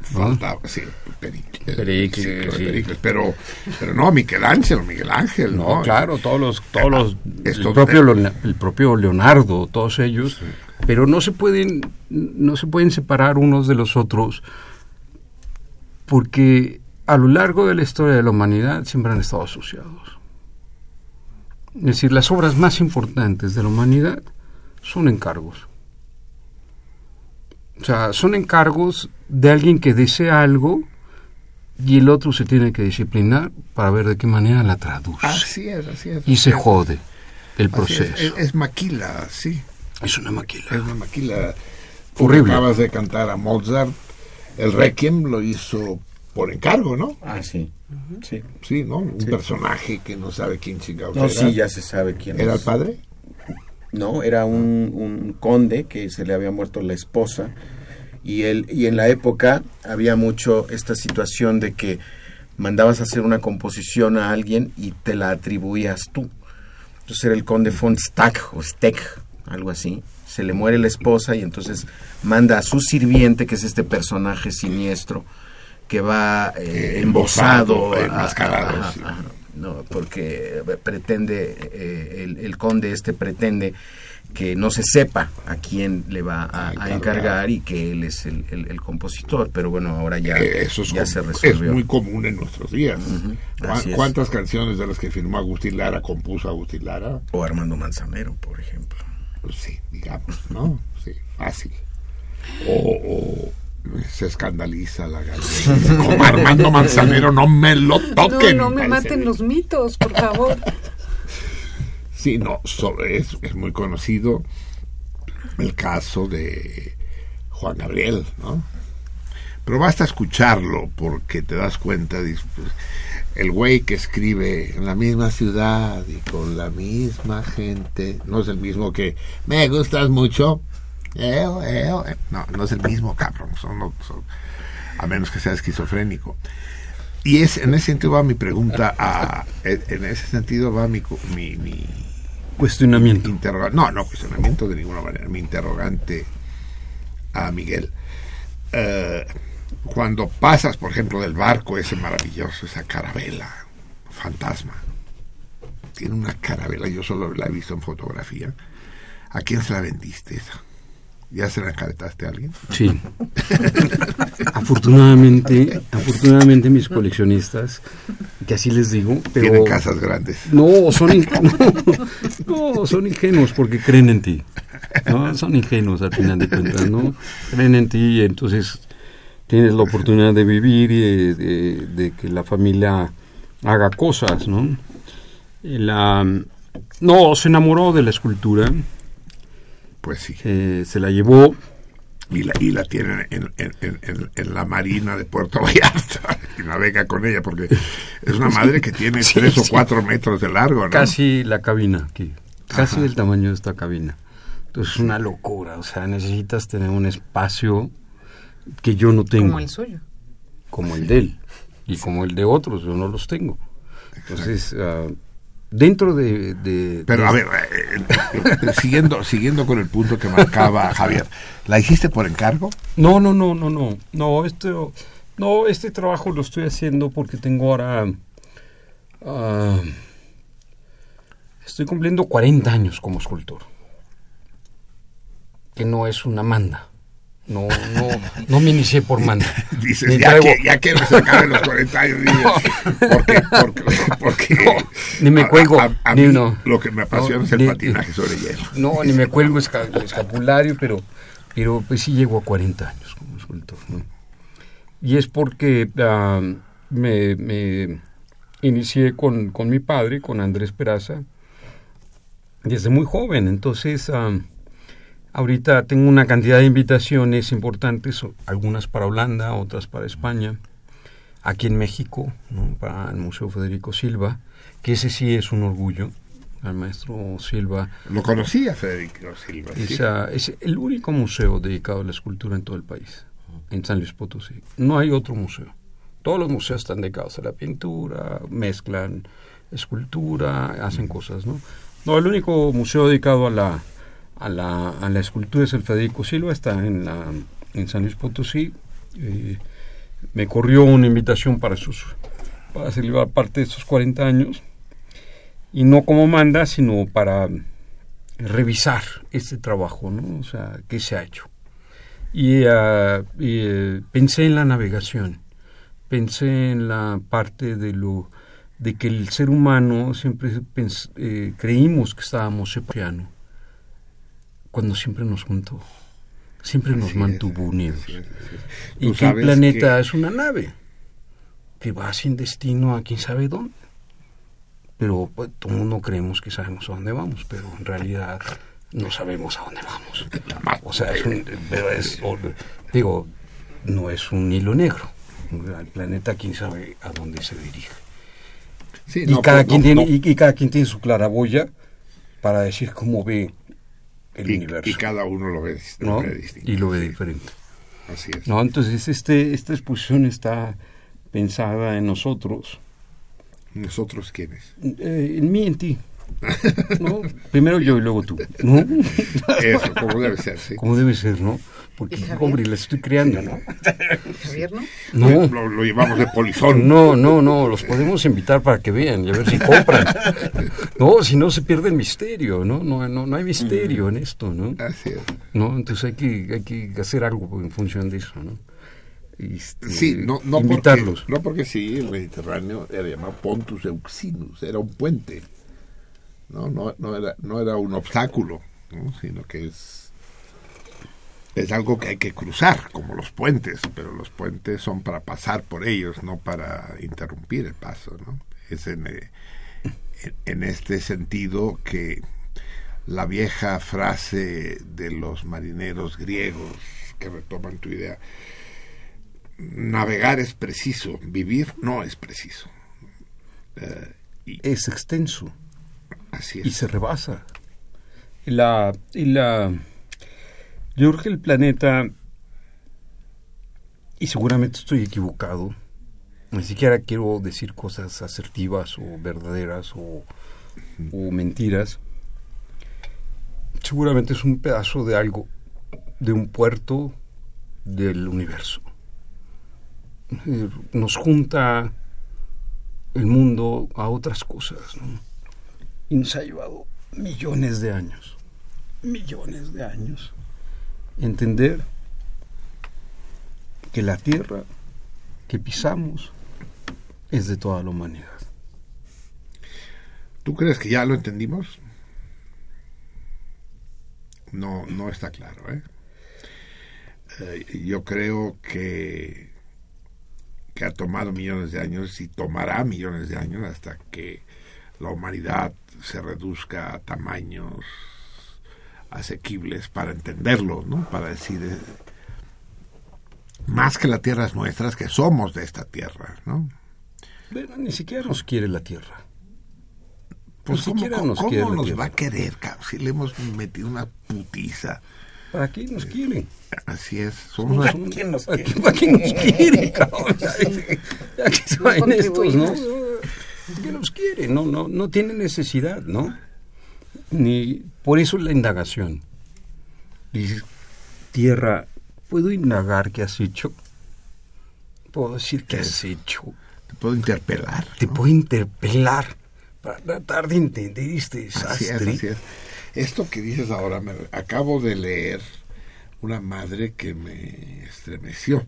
sí, Pericles. Pericles, pero, pero no, Miguel Ángel, Miguel Ángel, ¿no? claro, todos los, todos los, el, propio, el propio Leonardo, todos ellos, pero no se pueden, no se pueden separar unos de los otros, porque a lo largo de la historia de la humanidad siempre han estado asociados. Es decir, las obras más importantes de la humanidad son encargos. O sea, son encargos de alguien que desea algo y el otro se tiene que disciplinar para ver de qué manera la traduce. Así es, así es. Y se jode el proceso. Es, maquila, sí. Es una maquila. Es una maquila. Horrible. Acabas de cantar a Mozart. El Requiem lo hizo por encargo, ¿no? Ah, sí. Sí. Sí, ¿no? Un personaje que no sabe quién chingados no, sí, ya se sabe quién ¿Era el padre? No, era un, un, conde que se le había muerto la esposa y él y en la época había mucho esta situación de que mandabas a hacer una composición a alguien y te la atribuías tú. Entonces era el conde von Stack o Steck, algo así. Se le muere la esposa y entonces manda a su sirviente, que es este personaje siniestro, que va eh, embosado, enmascarado, no, porque pretende eh, el, conde este pretende que no se sepa a quién le va a, encargar y que él es el, compositor, pero bueno, ahora ya, eh, Eso ya se resolvió. Es muy común en nuestros días. ¿Cuántas canciones de las que firmó Agustín Lara compuso Agustín Lara? O Armando Manzanero, por ejemplo. Pues sí, digamos, ¿no? Sí, fácil. o se escandaliza la gallina. [laughs] Como Armando Manzanero, no me lo toquen. No, no me maten los mitos, por favor. Sí, no, es, es muy conocido el caso de Juan Gabriel, ¿no? Pero basta escucharlo porque te das cuenta, pues, el güey que escribe en la misma ciudad y con la misma gente, no es el mismo que me gustas mucho, no, no es el mismo, cabrón. Son, a menos que sea esquizofrénico. Y es en ese sentido va mi pregunta a en ese sentido va mi, mi, cuestionamiento. no, no cuestionamiento de ninguna manera. Mi interrogante a Miguel. Eh, cuando pasas, por ejemplo, del barco ese maravilloso, esa carabela, fantasma, tiene una carabela, yo solo la he visto en fotografía. ¿A quién se la vendiste esa? ¿Ya se la encaretaste a alguien? Sí. [laughs] afortunadamente, afortunadamente mis coleccionistas, que así les digo, pero... Tienen casas grandes. No, son, no, son ingenuos porque creen en ti. No, son ingenuos al final de cuentas, ¿no? Creen en ti y entonces tienes la oportunidad de vivir y de, que la familia haga cosas, ¿no? La, no, se enamoró de la escultura pues sí. Eh, se la llevó. Y la, y la tienen en, en, la marina de Puerto Vallarta [laughs] y navega con ella porque es una madre que tiene [laughs] tres o cuatro metros de largo, ¿no? Casi la cabina aquí, casi del tamaño de esta cabina. Entonces es una locura, o sea, necesitas tener un espacio que yo no tengo. Como el suyo. Como el de él y como el de otros, yo no los tengo. Entonces, uh, dentro de... de- Pero de- a ver, eh, eh, siguiendo, siguiendo con el punto que marcaba Javier, ¿la hiciste por encargo? No, no, no, no, no. No, este, no, este trabajo lo estoy haciendo porque tengo ahora... ah, estoy cumpliendo 40 años como escultor. Que no es una manda. No, no, no me inicié por manda. [laughs] Dices, Ni ya, traigo- que, ya que se acaben los 40 años, porque, porque, porque No, ni me cuelgo, A, a ni mí uno. lo que me apasiona No, es el ni- patinaje sobre hielo. No, ni me cuelgo esca- escapulario, pero, pero pues sí llego a 40 años como escultor. ¿no? Y es porque ah, me, me inicié con, con mi padre, con Andrés Peraza, desde muy joven. Entonces, ah, ahorita tengo una cantidad de invitaciones importantes, algunas para Holanda, otras para España, aquí en México, ¿no? para el Museo Federico Silva, que ese sí es un orgullo. Al maestro Silva Lo conocía Federico Silva. sí. es el único museo dedicado a la escultura en todo el país, en San Luis Potosí. No hay otro museo. Todos los museos están dedicados a la pintura, mezclan escultura, hacen cosas, ¿no? No, el único museo dedicado a la, a la, a la escultura es el Federico Silva, está en, la, en San Luis Potosí. Eh, me corrió una invitación para, sus, para celebrar parte de estos 40 años, y no como manda, sino para revisar este trabajo, ¿no? O sea, qué se ha hecho. Y, eh, pensé en la navegación, pensé en la parte de lo de que el ser humano siempre creímos que estábamos separando cuando siempre nos juntó, siempre nos Así mantuvo unidos. es, es. Y que el planeta que- es una nave que va sin destino a quién sabe dónde. Pero pues, todo el mundo creemos que sabemos a dónde vamos, pero en realidad no sabemos a dónde vamos. O sea, es un, pero es, digo, no es un hilo negro. El planeta quién sabe a dónde se dirige. Sí, y, no, cada no, quien no, tiene, no. y, y cada quien tiene su claraboya para decir cómo ve el Y- universo. y cada uno lo ve, distinto. Y lo ve sí, diferente. Así es. No, entonces este, esta exposición está pensada en nosotros, ¿Nosotros quiénes? eh, en mí, en ti. [laughs] ¿no? Primero yo y luego tú. ¿no? Eso, como debe ser, sí. Como debe ser, ¿no? Porque, hombre, la estoy creando, ¿no? [laughs] Javier, ¿no? No, Lo, lo llevamos de polizón. [laughs] no, no, no, los podemos invitar para que vean y a ver si compran. [laughs] No, si no se pierde el misterio, ¿no? No, no, no hay misterio en esto, ¿no? Así es. ¿no? Entonces hay que, hay que hacer algo en función de eso, ¿no? Este, Sí, no, no, invitarlos. Porque, no porque sí, el Mediterráneo era llamado Pontus Euxinus, era un puente. No, no, no, era, no era un obstáculo, ¿no? sino que es, es algo que hay que cruzar, como los puentes, pero los puentes son para pasar por ellos, no para interrumpir el paso. ¿no? Es en, eh, en, este sentido que la vieja frase de los marineros griegos que retoman tu idea, navegar es preciso, vivir no es preciso. Eh, y Es extenso. así y es. se rebasa. Y la, y la, yo creo que el planeta, y seguramente estoy equivocado, ni siquiera quiero decir cosas asertivas o verdaderas o, o mentiras, seguramente es un pedazo de algo, de un puerto del universo. Eh, Nos junta el mundo a otras cosas, ¿no? y nos ha llevado millones de años, millones de años, entender que la tierra que pisamos es de toda la humanidad. ¿Tú crees que ya lo entendimos? No, no está claro. ¿eh? Eh, yo creo que, que ha tomado millones de años y tomará millones de años hasta que la humanidad se reduzca a tamaños asequibles para entenderlo, ¿no? Para decir eh, más que la tierra es nuestra, es que somos de esta tierra, ¿no? Pero ni siquiera nos quiere la tierra. Pues Ni ¿cómo, siquiera cómo- nos cómo quiere la nos tierra. va a querer, cabrón? Si le hemos metido una putiza. ¿Para qué nos quieren? Así es. Somos ¿Para una- quién nos quiere? ¿Para qué nos [laughs] quiere, cabrón? Ya que No saben estos, ¿no? contribuimos. Porque los quiere, no, no, no tiene necesidad, ¿no? Ni por eso la indagación. Dice, tierra, ¿puedo indagar qué has hecho? Puedo decir qué has hecho. Te puedo interpelar. Te puedo interpelar para tratar de entender este desastre. Así es, así es. Esto que dices ahora, me acabo de leer una madre que me estremeció.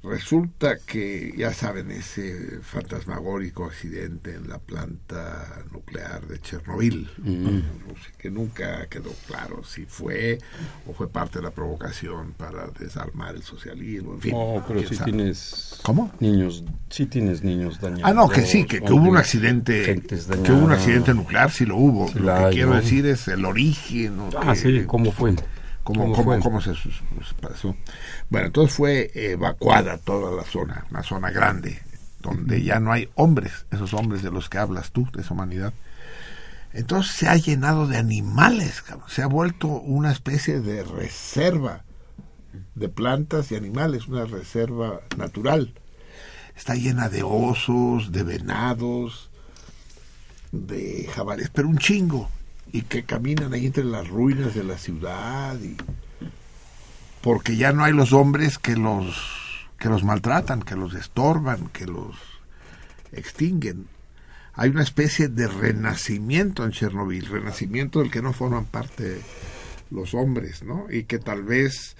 Resulta que, ya saben, ese fantasmagórico accidente en la planta nuclear de Chernobyl, Mm. que nunca quedó claro si fue o fue parte de la provocación para desarmar el socialismo, en fin. No, pero quién sí sabe. tienes ¿Cómo? niños, sí tienes niños dañados. Ah, no, que sí, que, que hubo un accidente, que hubo un accidente nuclear, sí lo hubo. Lo que hay, quiero ¿no? decir es el origen. ¿no? Ah, que- sí, ¿cómo fue? Cómo, ¿Cómo cómo, se sus- pasó. Bueno, entonces fue evacuada toda la zona, una zona grande, donde ya no hay hombres, esos hombres de los que hablas tú, de esa humanidad. Entonces se ha llenado de animales, se ha vuelto una especie de reserva de plantas y animales, una reserva natural. Está llena de osos, de venados, de jabalíes, pero un chingo, y que caminan ahí entre las ruinas de la ciudad, y porque ya no hay los hombres que los que los maltratan, que los estorban, que los extinguen. Hay una especie de renacimiento en Chernobyl, renacimiento del que no forman parte los hombres, ¿no? Y que tal vez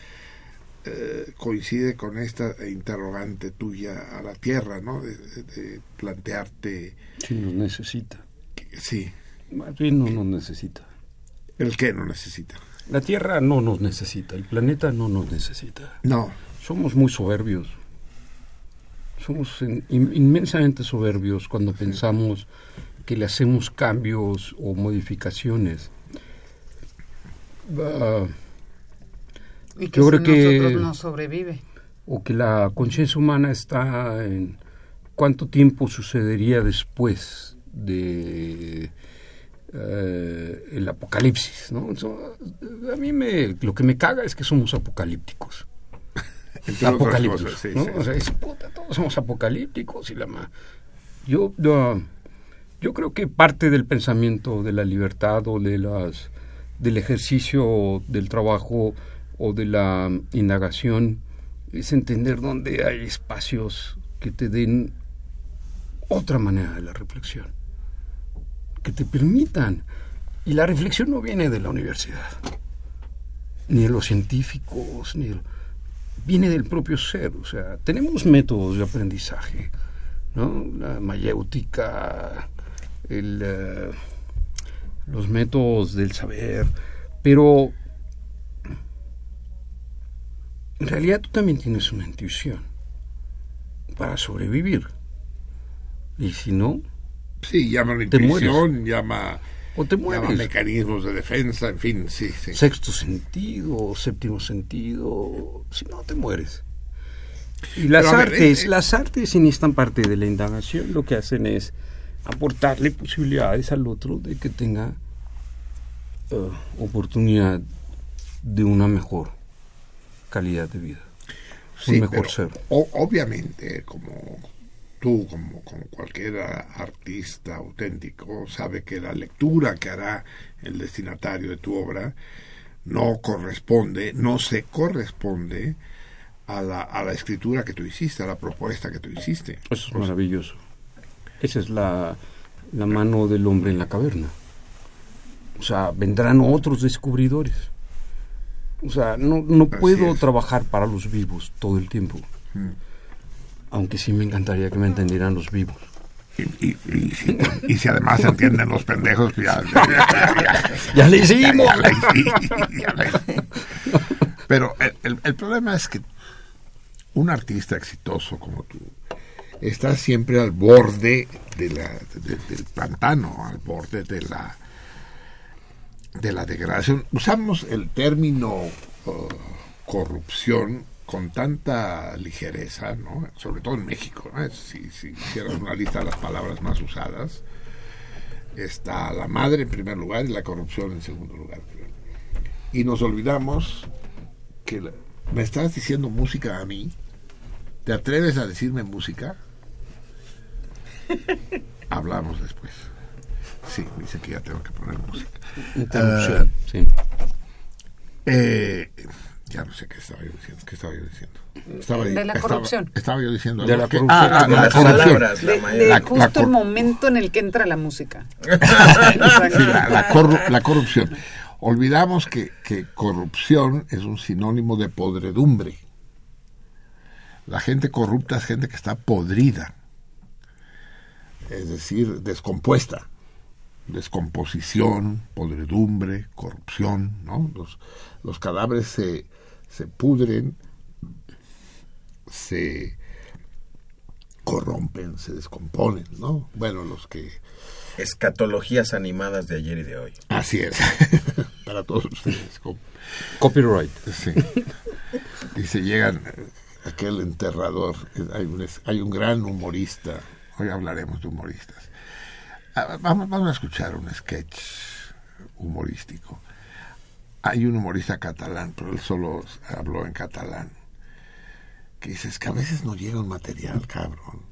eh, coincide con esta interrogante tuya a la Tierra, ¿no? De, de- de plantearte, Sí, nos necesita. que- sí, Más bien no nos necesita. el que no necesita. La Tierra no nos necesita, el planeta no nos necesita. No, Somos muy soberbios. Somos en- in- inmensamente soberbios cuando pensamos que le hacemos cambios o modificaciones. Ah, Y que Yo si creo que- nosotros no sobrevive. o que la conciencia humana está en cuánto tiempo sucedería después de eh, el apocalipsis, ¿no? Eso, a mí me, lo que me caga es que somos apocalípticos. [laughs] apocalípticos, cosas, sí, ¿no? sí. O sea, es, puta, todos somos apocalípticos y la ma- yo yo yo creo que parte del pensamiento de la libertad o de las del ejercicio del trabajo o de la indagación es entender dónde hay espacios que te den otra manera de la reflexión, que te permitan. Y la reflexión no viene de la universidad, ni de los científicos, ni viene del propio ser. O sea, tenemos métodos de aprendizaje, ¿no? La mayéutica, el, eh, los métodos del saber, pero en realidad tú también tienes una intuición para sobrevivir. Y si no, Sí, llama la intuición, llama, o te llama mecanismos de defensa, en fin, sí, sí. Sexto sentido, séptimo sentido, si no te mueres. Y las Pero a ver, artes, eh, las artes en esta parte de la indagación lo que hacen es aportarle posibilidades al otro de que tenga eh, oportunidad de una mejor calidad de vida, Sí, un mejor pero ser. o- obviamente, como tú, como, como cualquier artista auténtico, sabe que la lectura que hará el destinatario de tu obra no corresponde, no se corresponde a la, a la escritura que tú hiciste, a la propuesta que tú hiciste. Eso es maravilloso. Esa es la, la mano del hombre en la caverna. O sea, vendrán otros descubridores. O sea, no, no puedo trabajar para los vivos todo el tiempo. Mm. Aunque sí me encantaría que me entendieran los vivos. Y, y, y si, y si además entienden los pendejos, ya, ya, ya, ya, ¡Ya le hicimos! Pero el, el- el problema es que un artista exitoso como tú está siempre al borde de la, de- del pantano, al borde de la de la degradación. Usamos el término uh, corrupción con tanta ligereza, ¿no? sobre todo en México. ¿no? Si, si hicieras una lista de las palabras más usadas, está la madre en primer lugar y la corrupción en segundo lugar. Y nos olvidamos que la- me estás diciendo música a mí. ¿Te atreves a decirme música? [laughs] Hablamos después. Sí, dice que ya tengo que poner música. Interrupción, sí. Eh, ya no sé qué estaba yo diciendo. ¿Qué estaba yo diciendo? Estaba, De la estaba- corrupción. Estaba, yo diciendo. De la que- corrupción. ah, ah, la corrupción. palabras, la De, mayoría. de La- justo la el momento en el que entra la música. [laughs] Sí, la, la corru- la corrupción. Olvidamos que, que corrupción es un sinónimo de podredumbre. La gente corrupta es gente que está podrida, es decir, descompuesta. Descomposición, podredumbre, corrupción, ¿no? Los, los cadáveres se, se pudren, se corrompen, se descomponen, ¿no? Bueno, los que Escatologías animadas de ayer y de hoy. Así es, [laughs] para todos ustedes. [laughs] Copyright. Sí. Dice, llegan eh, aquel enterrador, hay un, es- hay un gran humorista, hoy hablaremos de humoristas. Ah, Vamos, vamos a escuchar un sketch humorístico. Hay un humorista catalán, pero él solo habló en catalán, que dice, es que a veces no llega un material, cabrón,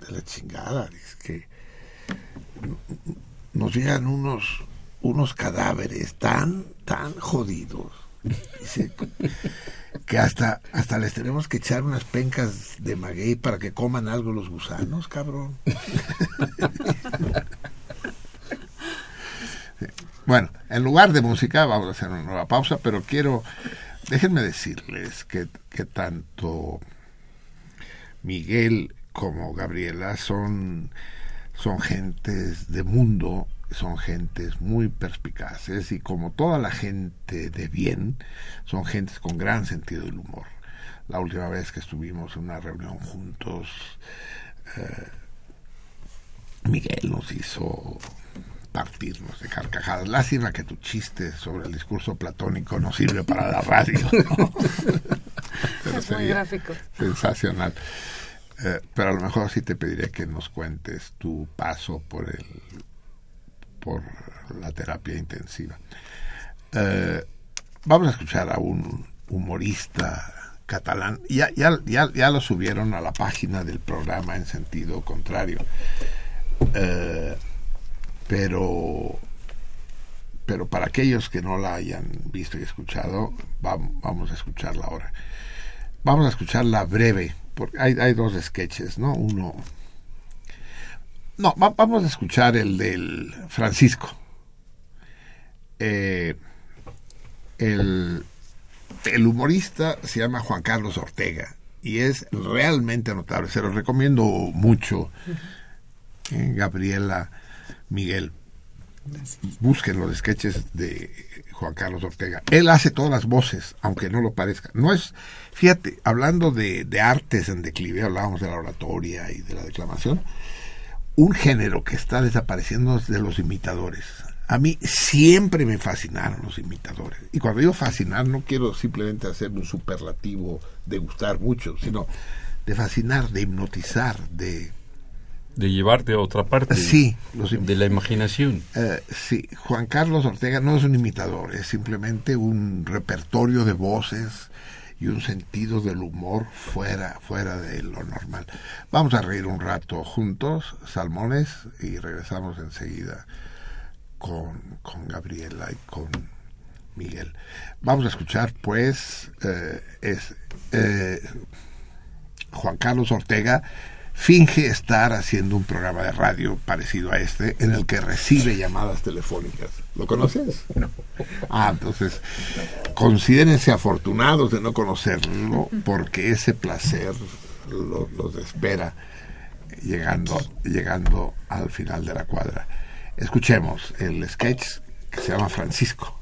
de la chingada, dice que nos llegan unos unos cadáveres tan tan jodidos dice, que hasta hasta les tenemos que echar unas pencas de maguey para que coman algo los gusanos cabrón. [laughs] bueno en lugar de música vamos a hacer una nueva pausa pero quiero déjenme decirles que, tanto Miguel como Gabriela son, son gentes de mundo, son gentes muy perspicaces y como toda la gente de bien, son gentes con gran sentido del humor. La última vez que estuvimos en una reunión juntos, eh, Miguel nos hizo partirnos de carcajadas. Lástima que tu chiste sobre el discurso platónico no sirve para la radio. ¿no? [laughs] [laughs] Pero Es muy gráfico. sensacional. Eh, pero a lo mejor sí te pediré que nos cuentes tu paso por el por la terapia intensiva. Eh, vamos a escuchar a un humorista catalán. Ya, ya, ya, ya lo subieron a la página del programa en sentido contrario. Eh, pero pero para aquellos que no la hayan visto y escuchado, vam- vamos a escucharla ahora. Vamos a escucharla breve, porque hay, hay dos sketches, ¿no? Uno... No, va- vamos a escuchar el del Francisco. Eh, el, el humorista se llama Juan Carlos Ortega y es realmente notable. Se lo recomiendo mucho, eh, Gabriela, Miguel. Busquen los sketches de Juan Carlos Ortega. Él hace todas las voces, aunque no lo parezca. No es, fíjate, hablando de, de artes en declive, hablábamos de la oratoria y de la declamación, un género que está desapareciendo es de los imitadores. A mí siempre me fascinaron los imitadores. Y cuando digo fascinar, no quiero simplemente hacer un superlativo de gustar mucho, sino de fascinar, de hipnotizar, de... De llevarte a otra parte. Sí, los De la imaginación. Eh, sí, Juan Carlos Ortega no es un imitador, es simplemente un repertorio de voces y un sentido del humor fuera, fuera de lo normal. Vamos a reír un rato juntos, Salmones, y regresamos enseguida con, con Gabriela y con Miguel. Vamos a escuchar, pues, eh, es eh, Juan Carlos Ortega finge estar haciendo un programa de radio parecido a este en el que recibe llamadas telefónicas. ¿Lo conoces? No. Ah, entonces considérense afortunados de no conocerlo porque ese placer lo- los espera llegando, llegando al final de la cuadra. Escuchemos el sketch que se llama Francisco.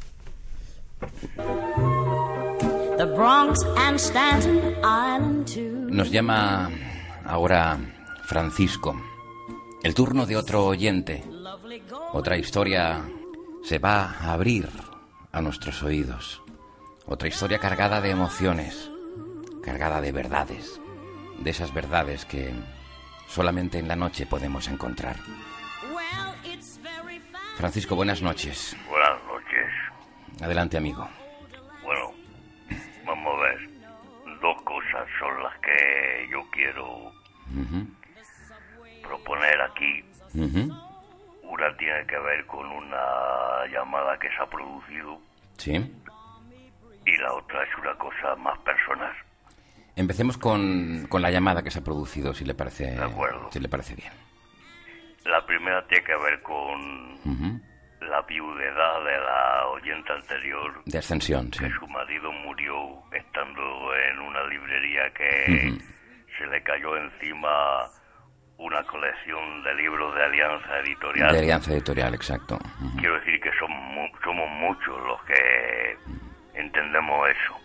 The Bronx and Staten Island too. Nos llama ahora Francisco. El turno de otro oyente. Otra historia se va a abrir a nuestros oídos. Otra historia cargada de emociones, cargada de verdades. De esas verdades que solamente en la noche podemos encontrar. Francisco, buenas noches. Buenas noches. Adelante, amigo. Bueno, vamos a ver. Dos cosas son las que yo quiero proponer aquí. Una tiene que ver con una llamada que se ha producido Sí. y la otra es una cosa más personal. Empecemos con, con la llamada que se ha producido, si le parece, De acuerdo. si le parece bien. La primera tiene que ver con. La viudedad de la oyente anterior, De ascensión, sí. que su marido murió estando en una librería que se le cayó encima una colección de libros de Alianza Editorial. De Alianza Editorial, exacto. Quiero decir que son mu- somos muchos los que entendemos eso.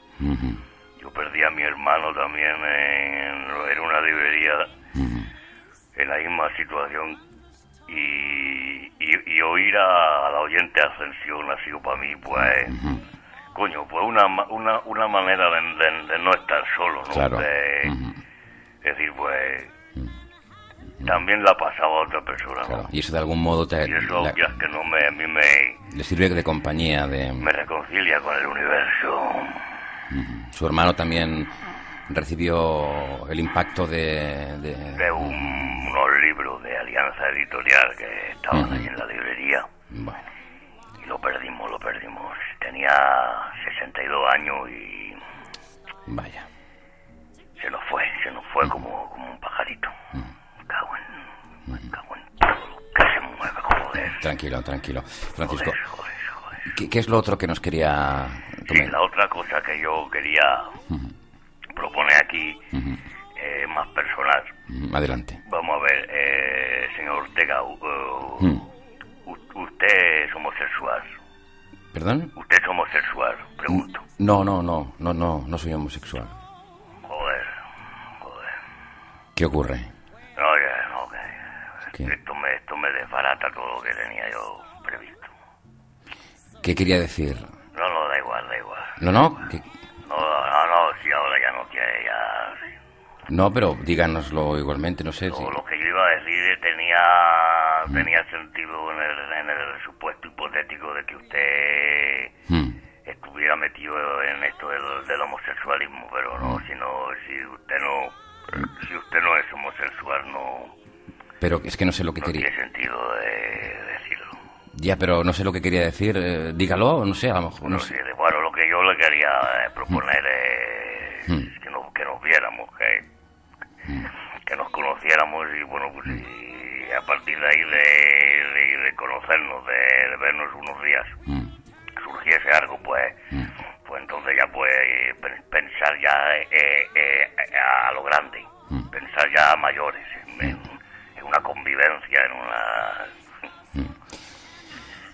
Yo perdí a mi hermano también en, en una librería en la misma situación y, y, y oír a, la oyente Ascensión ha sido para mí pues coño pues una, una, una manera de, de- de no estar solo ¿no? Claro. De- Ujú. es decir pues también la ha pasado a otra persona ¿no? Claro. Y eso de algún modo te, y eso la- ya que no me a mí me, le sirve de compañía. De, me reconcilia con el universo Su hermano también recibió el impacto de... de- de un- unos libros de Alianza Editorial que estaban Ujú. ahí en la librería Bueno, y lo perdimos, lo perdimos. Tenía 62 años y vaya. se nos fue, se nos fue como, como un pajarito. Me cago en, me cago en todo lo que se mueve, joder. Tranquilo, tranquilo. Francisco, Joder, joder, joder. ¿qué, qué es lo otro que nos quería Sí, la otra cosa que yo quería proponer aquí, eh, más personal. Mm, Adelante. Vamos a ver, eh, señor Ortega, uh, usted es homosexual. ¿Perdón? Usted es homosexual, pregunto. No, no, no, no, no, no soy homosexual. Joder, joder. ¿Qué ocurre? No, ya, no, que esto me, esto me desbarata todo lo que tenía yo previsto. ¿Qué quería decir? No, no, da igual, da igual. No, no, que- No, no, no, si ahora ya no tiene, ya... sí. no, pero díganoslo igualmente, no sé si... Lo que yo iba a decir tenía, tenía sentido en el, en el supuesto hipotético de que usted Mm, estuviera metido en esto del, del homosexualismo, pero no, si no, si usted no, si usted no es homosexual, no, Pero es que no sé lo que no quería... tiene sentido de decirlo. Ya, pero no sé lo que quería decir. eh, dígalo, no sé, a lo mejor, no No sé. sé, bueno, lo que yo le quería eh, proponer es Mm. que, nos, que nos viéramos, que, que nos conociéramos y bueno, pues y a partir de ahí de, de- de conocernos, de, de vernos unos días, Mm, surgiese algo, pues, pues entonces ya pues pen- pensar ya eh, eh, a lo grande, pensar ya a mayores, en, en una convivencia, en una...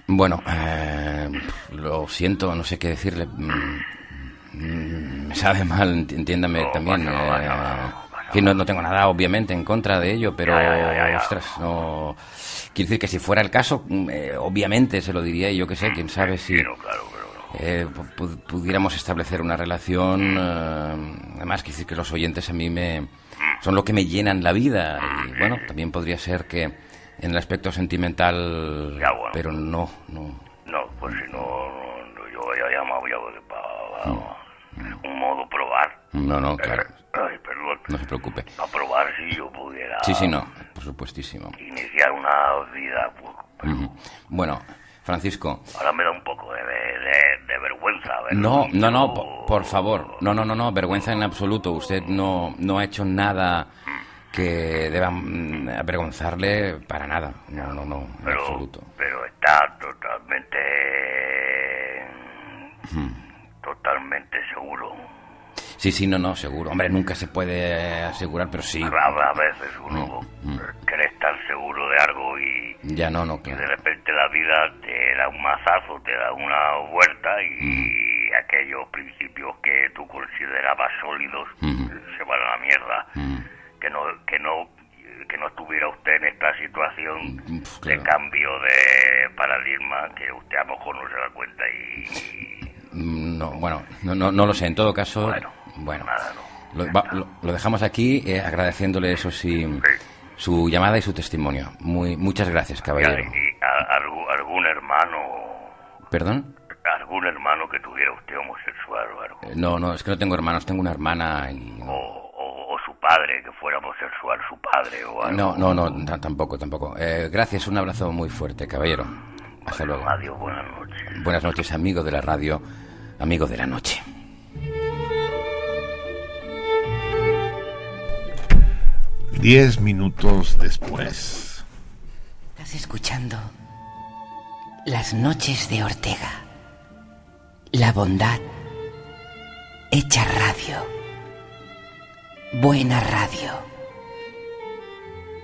Bueno, eh, lo siento, no sé qué decirle. Mm, mm, Me sabe mal, enti- entiéndame No, también. eh, no, no, tengo nada, obviamente, en contra de ello, pero, Ya, ya, ya, ya. ostras, no... Quiero decir que si fuera el caso, mm, eh, obviamente se lo diría y yo qué sé, quién sabe si... Claro, pero eh, pu- pu- pudiéramos establecer una relación. eh, además, quiero decir que los oyentes a mí me son lo que me llenan la vida. Y bueno, también podría ser que en el aspecto sentimental. Ya, bueno. Pero no, no. No, pues si no, no, yo había llamado ya para, un modo probar. No, no, claro. Ay, perdón. No se preocupe. A probar si yo pudiera Sí, sí, no, por supuestísimo. iniciar una vida. Pues, Ujú. Bueno, Francisco. ahora me da un poco de, de, de vergüenza. ver No, no, no, tío- po- por favor. No, no, no, no, vergüenza en absoluto. Usted no, no ha hecho nada que deba mm, avergonzarle para nada. No, no, no, en pero, absoluto. pero está totalmente... Totalmente seguro. Sí, sí, no, no, seguro. Hombre, nunca se puede asegurar, pero sí. A, a veces uno Mm, quiere estar seguro de algo y, Ya no, no, y de claro. repente la vida te da un mazazo, te da una vuelta y Mm. aquellos principios que tú considerabas sólidos Mm. se van a la mierda. Mm. Que no que no que no estuviera usted en esta situación Mm, pf, de cambio de paradigma que usted a lo mejor no se da cuenta y, Mm, No, bueno, no, no, no lo sé. En todo caso, Bueno, bueno, nada, no. lo, va- lo- lo dejamos aquí eh, agradeciéndole, eso sí, su llamada y su testimonio. Muy, muchas gracias, caballero. y a- algún, algún hermano ¿Perdón? algún hermano que tuviera usted homosexual o algo Eh, No, no, es que no tengo hermanos, tengo una hermana y... o, o- o su padre que fuera homosexual, su padre o algo. No, no, no, ta- tampoco, tampoco. Eh, gracias, un abrazo muy fuerte, caballero. Hasta luego. Adiós, buenas noches. Buenas noches, amigo de la radio, amigo de la noche. Diez minutos después. Estás escuchando Las noches de Ortega. La bondad hecha radio. Buena radio.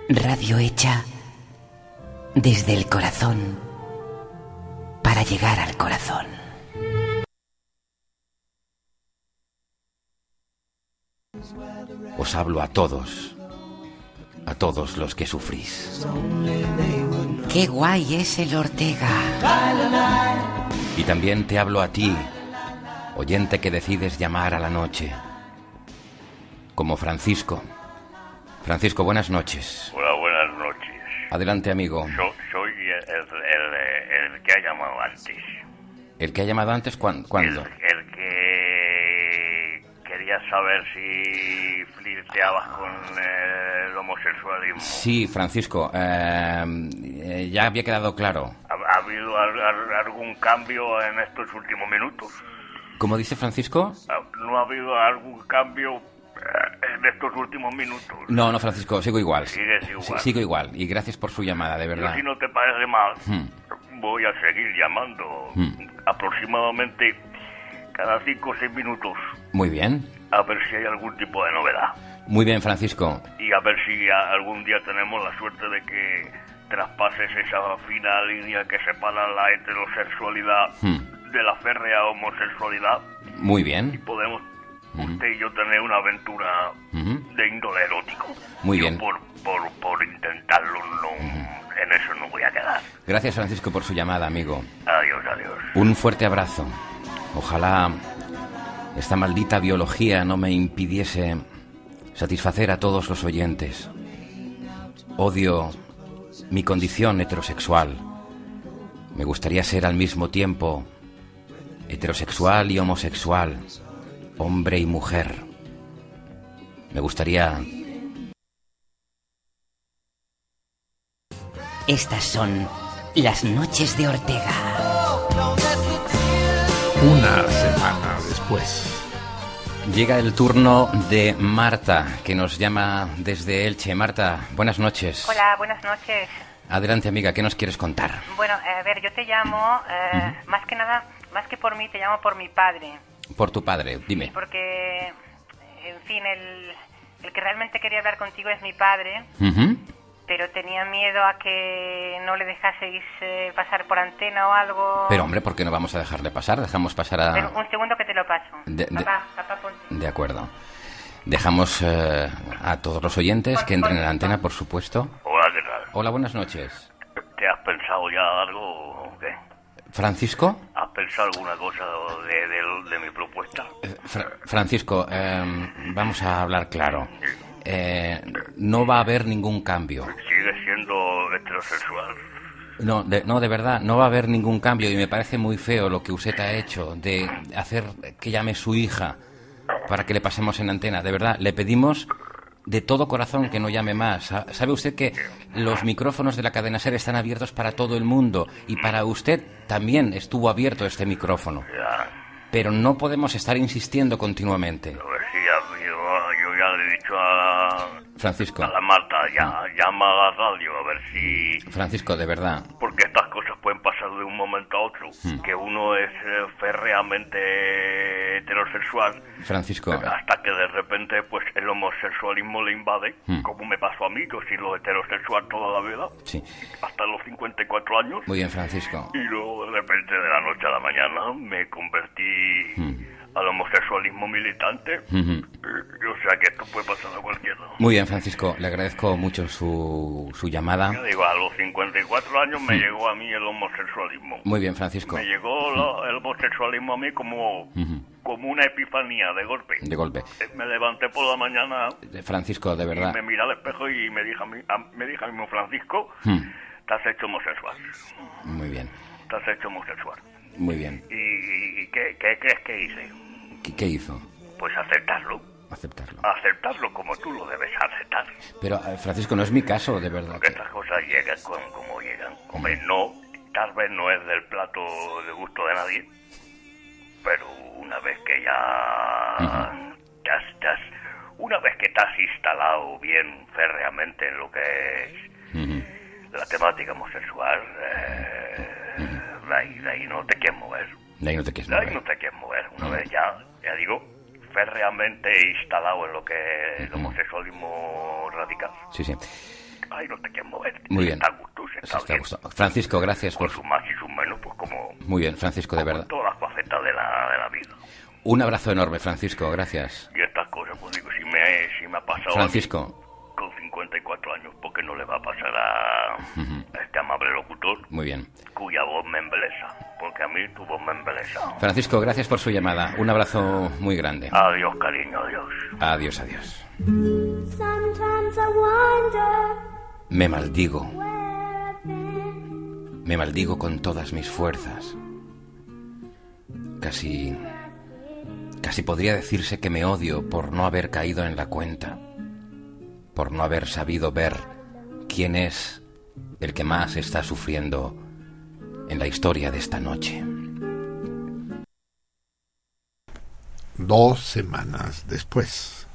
Radio hecha desde el corazón para llegar al corazón. Os hablo a todos, a todos los que sufrís. Qué guay es el Ortega. Y también te hablo a ti, oyente que decides llamar a la noche. Como Francisco. Francisco, buenas noches. Hola, buenas noches. Adelante, amigo. So- soy el, el- el que ha llamado antes. ¿El que ha llamado antes, cuán- cuándo? El que quería saber si flirteabas con el homosexualismo. Sí, Francisco, eh, eh, ya había quedado claro. ¿Ha, ha habido al- al- algún cambio en estos últimos minutos? ¿Cómo dice Francisco? ¿Ha- ¿No ha habido algún cambio en estos últimos minutos? No, no, Francisco, sigo igual. Sigues igual. Sigo igual. Y gracias por su llamada, de Yo, verdad. si no te parece mal, Hmm. voy a seguir llamando Hmm. aproximadamente cada cinco o seis minutos Muy bien. a ver si hay algún tipo de novedad. Muy bien, Francisco. y a ver si algún día tenemos la suerte de que traspases esa fina línea que separa la heterosexualidad Hmm. de la férrea homosexualidad Muy bien. podemos usted y yo tener una aventura de índole erótico. Muy Yo bien. por, por, por intentarlo no en eso no voy a quedar. Gracias, Francisco, por su llamada, amigo. Adiós, adiós. Un fuerte abrazo. Ojalá esta maldita biología no me impidiese satisfacer a todos los oyentes. Odio mi condición heterosexual. Me gustaría ser al mismo tiempo heterosexual y homosexual, hombre y mujer. Me gustaría... Estas son las noches de Ortega. Una semana después. Llega el turno de Marta, que nos llama desde Elche. Marta, buenas noches. Hola, buenas noches. Adelante, amiga, ¿qué nos quieres contar? Bueno, a ver, yo te llamo, eh, más que nada, más que por mí, te llamo por mi padre. Por tu padre, dime. Porque, en fin, el, el que realmente quería hablar contigo es mi padre, Ujú. pero tenía miedo a que no le dejaseis eh, pasar por antena o algo. Pero hombre, ¿por qué no vamos a dejarle pasar? Dejamos pasar a... Pero un segundo que te lo paso. De- de- Papá, papá, ponte. De acuerdo. Dejamos eh, a todos los oyentes que entren en la antena, por supuesto. Hola, ¿qué tal? Hola, buenas noches. ¿Te has pensado ya algo o qué? Francisco, ¿Has pensado alguna cosa de, de- de mi propuesta? eh, Fra- Francisco, eh, vamos a hablar claro. Eh, no va a haber ningún cambio. Sigue siendo heterosexual. No de, no, de verdad, no va a haber ningún cambio y me parece muy feo lo que usted ha hecho de hacer que llame su hija para que le pasemos en antena. De verdad, le pedimos de todo corazón que no llame más. Sa- ¿Sabe usted que los micrófonos de la cadena SER están abiertos para todo el mundo y para usted también estuvo abierto este micrófono? Pero no podemos estar insistiendo continuamente. a ver si ya, yo, yo ya le he dicho a, Francisco, a la Marta, ya, llama a la radio a ver si... Francisco, de verdad. Porque estas cosas pueden de un momento a otro. Hmm. Que uno es eh, férreamente heterosexual Francisco, hasta que de repente pues el homosexualismo le invade, Hmm. como me pasó a mí, yo he sido heterosexual toda la vida, sí. hasta los 54 años. Muy bien, Francisco. Y luego de repente de la noche a la mañana me convertí Hmm. Al homosexualismo militante. O sea que esto puede pasar a cualquiera. Muy bien, Francisco. Le agradezco mucho su, su llamada. Ya digo, a los 54 años me llegó a mí el homosexualismo. Muy bien, Francisco. Me llegó la- el homosexualismo a mí como, Ujú. como una epifanía de golpe. De golpe. Eh, Me levanté por la mañana Eh, Francisco, de y verdad. me miré al espejo y me dije a mí, a- me a mí, Francisco, Hmm. te has hecho homosexual. Muy bien, Te has hecho homosexual. Muy bien. ¿Y, y- y qué, qué crees que hice? ¿Qué, qué hizo? Pues aceptarlo. aceptarlo. Aceptarlo como tú lo debes aceptar. Pero, eh, Francisco, no es mi caso, de verdad. Porque estas cosas llegan con- como llegan. Hombre, no, tal vez no es del plato de gusto de nadie, pero una vez que ya te has- te has- una vez que te has instalado bien férreamente en lo que es la temática homosexual, eh, de, ahí, de ahí no te quieres mover. De ahí no te quieres De ahí mover. no te quieres mover. Una vez ya, ya digo, férreamente instalado en lo que es el homosexualismo radical. Sí, sí. Ahí no te quieres mover. Muy bien. Está gusto, está está bien. gusto. Francisco, gracias por... Sus más y sus menos, pues como Muy bien, Francisco, de verdad. todas las facetas de la, de la vida. Un abrazo enorme, Francisco, gracias. Y estas cosas, pues digo, si me, si me ha pasado Francisco, con 54 años, ¿por qué no le va a pasar a, a este amable locutor muy bien. cuya voz me embelesa? Porque a mí tu voz me embelesa. Francisco, gracias por su llamada. Un abrazo muy grande. Adiós, cariño, adiós. Adiós, adiós. Sometimes I wonder Me maldigo. Me maldigo con todas mis fuerzas. Casi... Casi podría decirse que me odio por no haber caído en la cuenta, por no haber sabido ver quién es el que más está sufriendo en la historia de esta noche. Dos semanas después.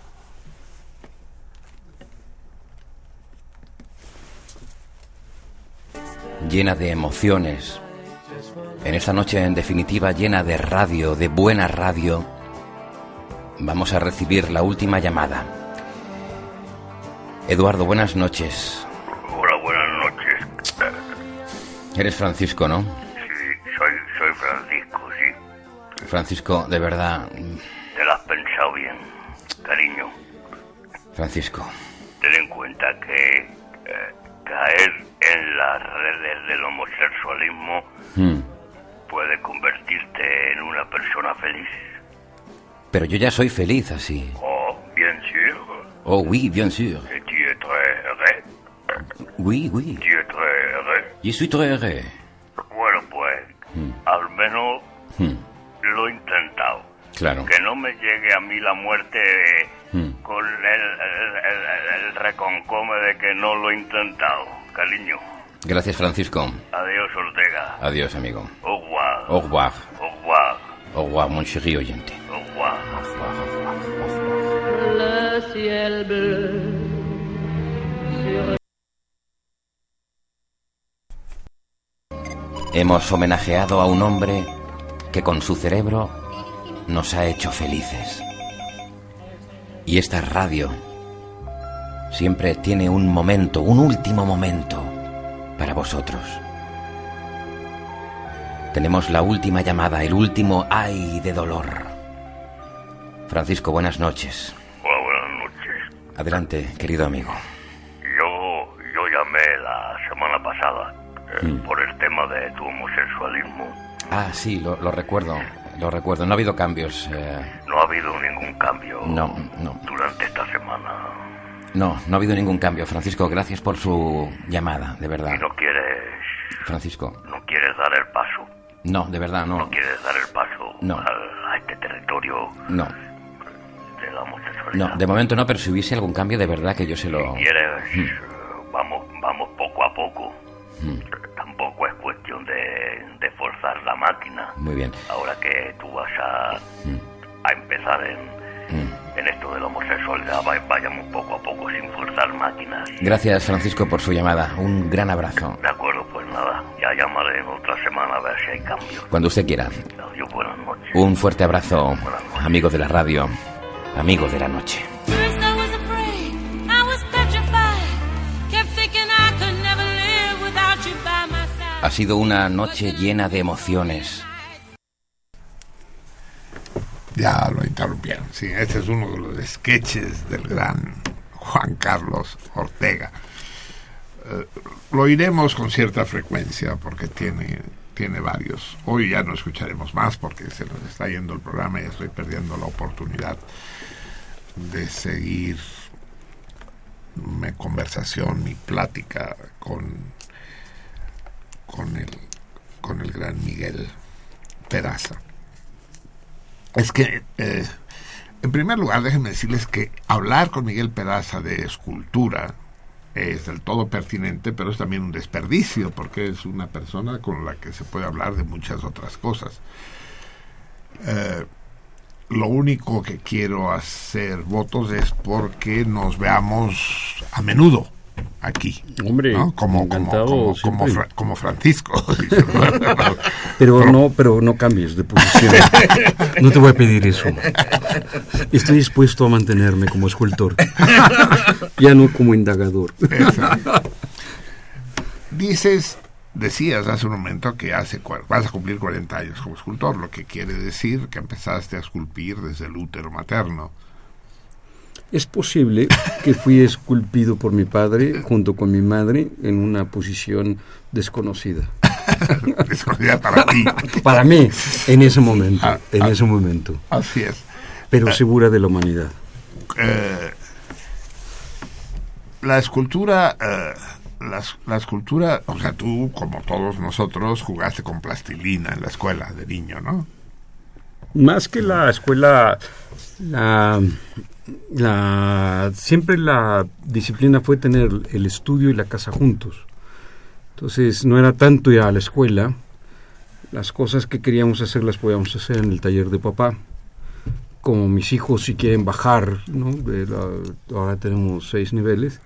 Llena de emociones. En esta noche, en definitiva, llena de radio, de buena radio, vamos a recibir la última llamada. Eduardo, buenas noches. Hola, buenas noches. Eres Francisco, ¿no? Sí, soy, soy Francisco, sí. Francisco, de verdad, Te la has pensado bien, cariño. Francisco. Ten en cuenta que eh, caer en las redes del homosexualismo Hmm. puede convertirte en una persona feliz. Pero yo ya soy feliz así. Oh, bien sûr. Oh, oui, bien sûr. Tu es très heureux. Oui, oui. Tu es très heureux. Je suis très heureux. Bueno, pues, al menos Hmm. lo he intentado. Claro. Que no me llegue a mí la muerte Hmm. con el, el, el- el reconcome de que no lo he intentado, cariño. Gracias, Francisco. Adiós, Ortega. Adiós, amigo. Au revoir. Au revoir. Au revoir. Au revoir, mon chéri oyente. Hemos homenajeado a un hombre que con su cerebro nos ha hecho felices. Y esta radio siempre tiene un momento, un último momento para vosotros. Tenemos la última llamada, el último ay de dolor. Francisco, buenas noches. Adelante, querido amigo. Yo, yo llamé la semana pasada eh, Mm. por el tema de tu homosexualismo. Ah, sí, lo, lo recuerdo, lo recuerdo. No ha habido cambios. eh, No ha habido ningún cambio no, no, durante esta semana. no, no ha habido ningún cambio. Francisco, gracias por su llamada, de verdad. Y no quieres, Francisco, no quieres dar el paso. no, de verdad, no. No quieres dar el paso No. a este territorio No, de la homosexualidad. no, de momento no, pero si hubiese algún cambio, de verdad que yo se lo... quieres, Mm. vamos, vamos poco a poco. Mm, Tampoco es cuestión de, de forzar la máquina. Muy bien. Ahora que tú vas a, Mm, a empezar en, en esto de la homosexualidad, va- vayamos poco a poco sin forzar máquinas. Gracias, Francisco, por su llamada. Un gran abrazo. De acuerdo, pues nada, ya llamaré en otra semana a ver si hay cambios. Cuando usted quiera. Adiós, buenas noches. Un fuerte abrazo, amigo de la radio, amigo de la noche. Ha sido una noche llena de emociones. Ya lo interrumpieron. Sí, este es uno de los sketches del gran Juan Carlos Ortega. Eh, lo iremos con cierta frecuencia porque tiene, tiene varios. Hoy ya no escucharemos más porque se nos está yendo el programa y estoy perdiendo la oportunidad de seguir mi conversación, mi plática con, con, el, con el gran Miguel Peraza. Es que eh, En primer lugar, déjenme decirles que hablar con Miguel Peraza de escultura es del todo pertinente, pero es también un desperdicio, porque es una persona con la que se puede hablar de muchas otras cosas. Eh, lo único que quiero hacer votos es porque nos veamos a menudo aquí. Hombre, ¿no? como, como, encantado como, como, siempre. Fra- como Francisco. [laughs] Pero no, pero no cambies de posición. [laughs] No te voy a pedir eso. Estoy dispuesto a mantenerme como escultor. Ya no como indagador. Exacto. Dices, decías hace un momento que hace vas a cumplir 40 años como escultor, lo que quiere decir que empezaste a esculpir desde el útero materno. Es posible que fui esculpido por mi padre junto con mi madre en una posición desconocida. [laughs] Desconocida para ti. Para mí, en ese momento, Ah, en ah. ese momento. Así es. Pero segura de la humanidad. Eh, la escultura, eh, la, la escultura, o sea, tú, como todos nosotros, jugaste con plastilina en la escuela de niño, ¿no? Más que la escuela, la, siempre la disciplina fue tener el estudio y la casa juntos. Entonces no era tanto ir a la escuela, las cosas que queríamos hacer las podíamos hacer en el taller de papá. Como mis hijos si quieren bajar, ahora tenemos seis niveles,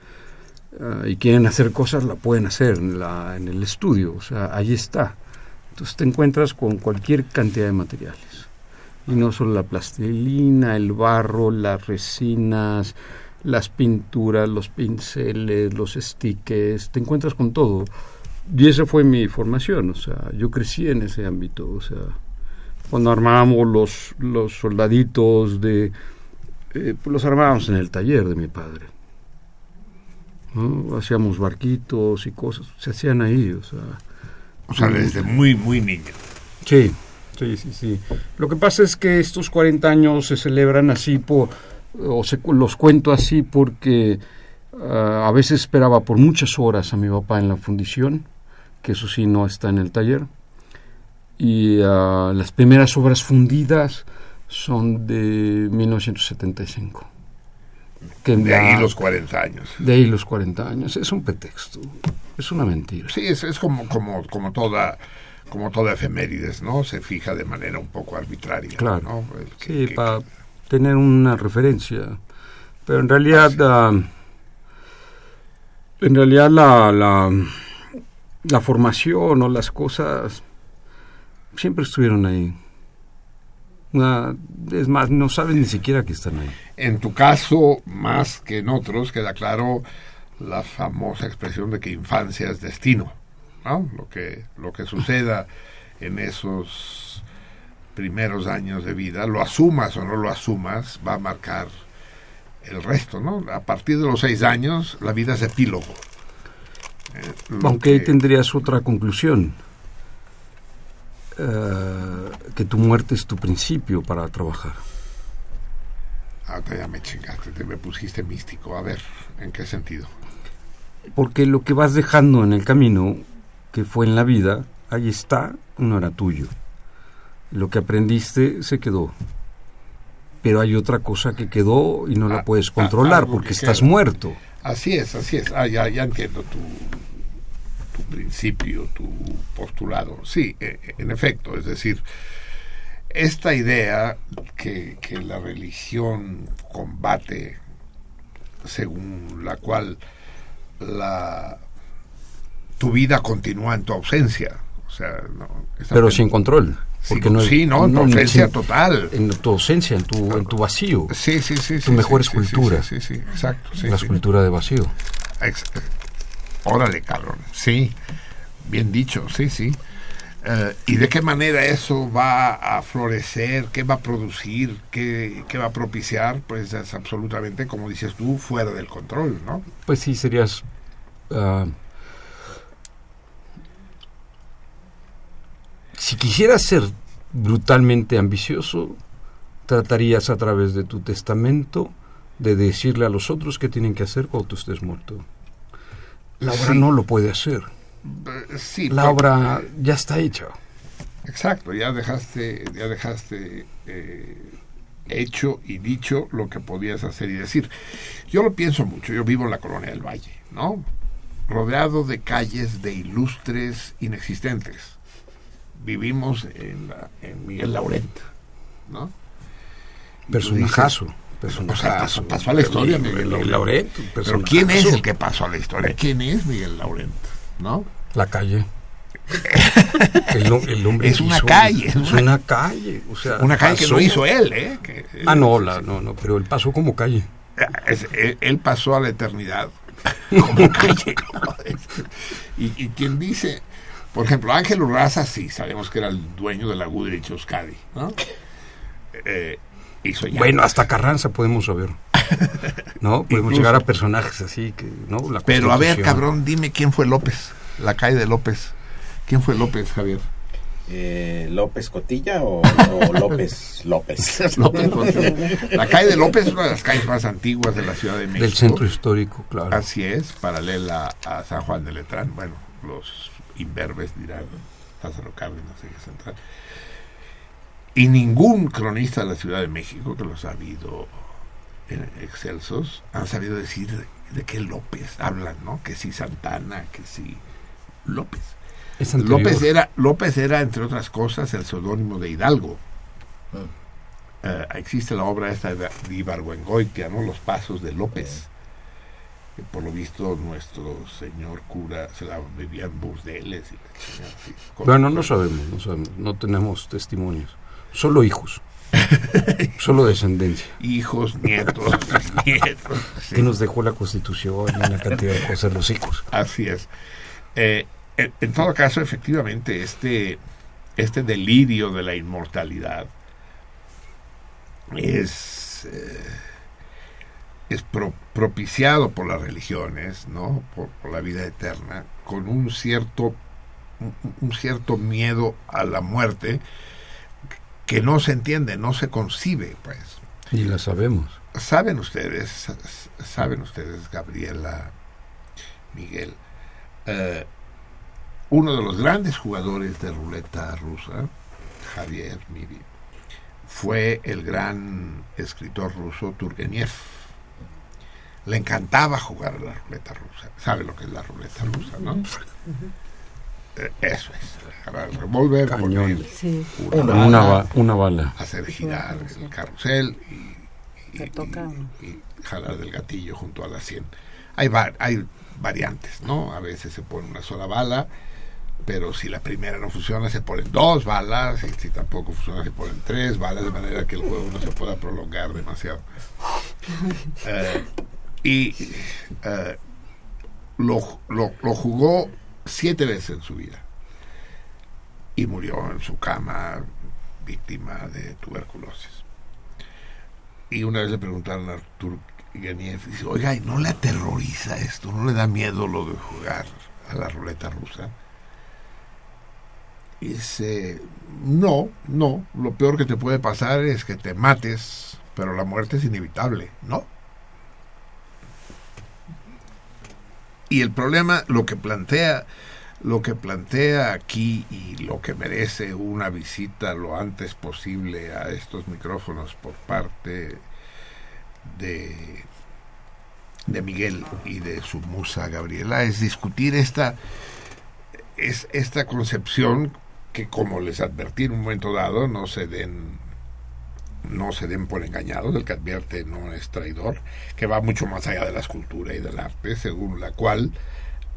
ah, y quieren hacer cosas, la pueden hacer en, en el estudio, o sea, ahí está. Entonces te encuentras con cualquier cantidad de materiales y no solo la plastilina, el barro, las resinas, las pinturas, los pinceles, los stickers, te encuentras con todo. Y esa fue mi formación, o sea, yo crecí en ese ámbito, o sea, cuando armábamos los, los soldaditos de... eh, pues los armábamos en el taller de mi padre. ¿no? Hacíamos barquitos y cosas, se hacían ahí, o sea... O sea, desde muy, muy niño. Sí, sí, sí, sí. Lo que pasa es que estos 40 años se celebran así por, o se, los cuento así porque ah, a veces esperaba por muchas horas a mi papá en la fundición, que eso sí no está en el taller. Y ah, las primeras obras fundidas son de 1975. Que De ahí los 40 años. De ahí los 40 años. Es un pretexto, es una mentira. Sí, es, es como, como, como toda como toda efemérides, ¿no? Se fija de manera un poco arbitraria. Claro. ¿no? El que- Sí, que- para tener una referencia. Pero en realidad, ah, en realidad la, la, la formación o las cosas siempre estuvieron ahí. Una- es más, no saben ni siquiera que están ahí. En tu caso, más que en otros, queda claro la famosa expresión de que infancia es destino. ¿No? Lo, que, lo que suceda en esos primeros años de vida, lo asumas o no lo asumas, va a marcar el resto. ¿no? A partir de los seis años, la vida es epílogo. Eh, Aunque ahí que- tendrías otra conclusión. eh, que tu muerte es tu principio para trabajar. Ah, ya me chingaste, te me pusiste místico. A ver, ¿en qué sentido? Porque lo que vas dejando en el camino, que fue en la vida, ahí está, no era tuyo. Lo que aprendiste se quedó. Pero hay otra cosa que quedó y no la Ah, puedes ah, controlar porque que estás queda. muerto. Así es, así es. Ah, ya, ya entiendo tu, tu principio, tu postulado. Sí, eh, en efecto, es decir, esta idea que, que la religión combate, según la cual la, tu vida continúa en tu ausencia. O sea, no, Pero sin control. Sí, no sí, no, en tu ausencia sin- total. En tu ausencia, en tu, en tu vacío. Sí, sí, sí. Tu sí, mejor sí, escultura. Sí, sí, exacto. sí, la escultura de vacío. Ex- Órale, cabrón. Sí, bien dicho, sí, sí. Eh, ¿Y de qué manera eso va a florecer? ¿Qué va a producir? ¿Qué, qué va a propiciar? Pues es absolutamente, como dices tú, fuera del control, ¿no? Pues sí, serías... ah, si quisieras ser brutalmente ambicioso, tratarías a través de tu testamento de decirle a los otros qué tienen que hacer cuando tú estés muerto. La obra Sí. no lo puede hacer. Eh, sí, La obra ya está hecha. Exacto, ya dejaste, ya dejaste eh, hecho y dicho lo que podías hacer y decir. Yo lo pienso mucho, yo vivo en la colonia del Valle, ¿no? Rodeado de calles de ilustres inexistentes. Vivimos en, la- en Miguel Laurent, ¿no? Personajazo. O sea, Personajazo. pasó a la historia Miguel Miguel Laurent, Pero ¿quién es personajazo. el que pasó a la historia? ¿Quién es Miguel Laurent? ¿No? La calle. [laughs] el, el hombre Es una hizo- calle, Es una- una, calle. O sea, Una calle que no hizo él, ¿eh? Que- Ah, no, la, no, no, pero él pasó como calle. Es- él, él pasó a la eternidad [laughs] como calle. [laughs] y, y quien dice, por ejemplo, Ángel Urraza, sí, sabemos que era el dueño de la Goodrich Euskadi, ¿no? Eh, hizo ya- Bueno, hasta Carranza podemos saber. ¿No? [laughs] Podemos Incluso. llegar a personajes así que, ¿no? La Pero a ver, cabrón, dime quién fue López, la calle de López. ¿Quién fue López, Javier? Eh, ¿López Cotilla o, o López López? [laughs] López Cotilla. La calle de López es una de las calles más antiguas de la Ciudad de México. Del centro histórico, claro. Así es, paralela a San Juan de Letrán. Bueno, los imberbes dirán Lázaro Cárdenas, eje central. Y ningún cronista de la Ciudad de México, que los ha habido en excelsos, han sabido decir de qué López hablan, ¿no? Que si Santana, que si López. Es. López era, López era, entre otras cosas, el seudónimo de Hidalgo. Eh, existe la obra esta de de Ibargüengoitia, ¿no? Los pasos de López. Que por lo visto nuestro señor cura se la bebía en burdeles. Y la así, Bueno, no sabemos, no sabemos, no tenemos testimonios. Solo hijos. [laughs] Solo descendencia. Hijos, nietos, [laughs] nietos. sí. Que nos dejó la constitución y una cantidad de cosas los hijos. Así es. Eh, en, en todo caso, efectivamente, este, este delirio de la inmortalidad es, eh, es pro- propiciado por las religiones, ¿no? Por, por la vida eterna, con un cierto, un, un cierto miedo a la muerte que no se entiende, no se concibe, pues. Y la sabemos. Saben ustedes, saben ustedes, Gabriela, Miguel, eh, uno de los grandes jugadores de ruleta rusa, Javier Miri, fue el gran escritor ruso Turgenev. Le encantaba jugar a la ruleta rusa. ¿Sabe lo que es la ruleta rusa, no? Eh, Eso es, agarrar el revólver, Cañón. poner Sí. una, Una, bala, ba- una bala. hacer girar el carrusel y, y jalar del gatillo junto a la 100. Hay, va- hay variantes, ¿no? A veces se pone una sola bala, pero si la primera no funciona, se ponen dos balas, y si tampoco funciona, se ponen tres balas, de manera que el juego no se pueda prolongar demasiado. [laughs] Eh, y eh, lo, lo- jugó siete veces en su vida y murió en su cama víctima de tuberculosis. Y una vez le preguntaron a Artur Turgenev, dice, oiga, ¿y no le aterroriza esto? ¿No le da miedo lo de jugar a la ruleta rusa? Y dice, no, no, lo peor que te puede pasar es que te mates, pero la muerte es inevitable, ¿no? Y el problema, lo que plantea, lo que plantea aquí y lo que merece una visita lo antes posible a estos micrófonos por parte de, de Miguel y de su musa Gabriela es discutir esta, es esta concepción que como les advertí en un momento dado no se den no se den por engañados, el que advierte no es traidor, que va mucho más allá de la escultura y del arte, según la cual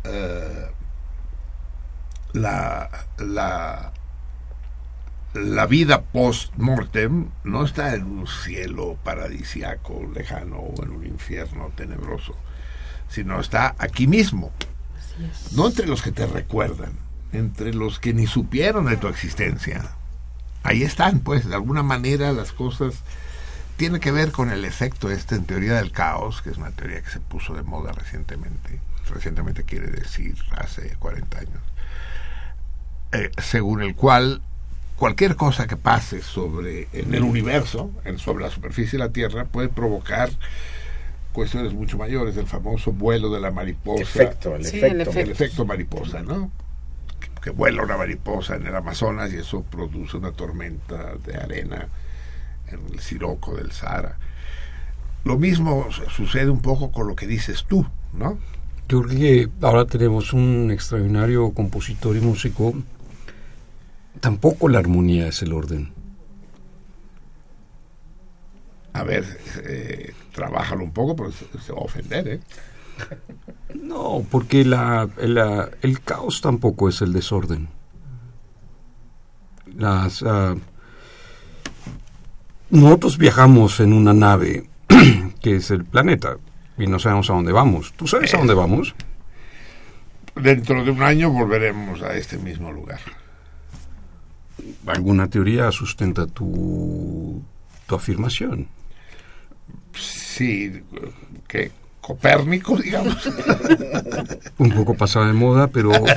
eh, la, la, la vida post-mortem no está en un cielo paradisiaco lejano o en un infierno tenebroso, sino está aquí mismo, no entre los que te recuerdan, entre los que ni supieron de tu existencia. Ahí están, pues, de alguna manera las cosas tiene que ver con el efecto este en teoría del caos, que es una teoría que se puso de moda recientemente. Recientemente quiere decir hace 40 años. Eh, según el cual cualquier cosa que pase sobre en el universo, en, sobre la superficie de la Tierra, puede provocar cuestiones mucho mayores, el famoso vuelo de la mariposa. Efecto, el Sí, efecto. el efecto. El efecto mariposa, ¿no? Que, vuela una mariposa en el Amazonas y eso produce una tormenta de arena en el Siroco del Sahara. Lo mismo sucede un poco con lo que dices tú, ¿no? Yo creo que ahora tenemos un extraordinario compositor y músico. Tampoco la armonía es el orden. A ver, eh, trabájalo un poco, pero se, se va a ofender, ¿eh? No, porque la, la- el caos tampoco es el desorden. Las, ah, nosotros viajamos en una nave [clears throat] que es el planeta y no sabemos a dónde vamos. ¿Tú sabes a dónde vamos? Dentro de un año volveremos a este mismo lugar. ¿Alguna teoría sustenta tu, tu afirmación? Sí, que Copérnico, digamos. Un poco pasada de moda, pero... [laughs] un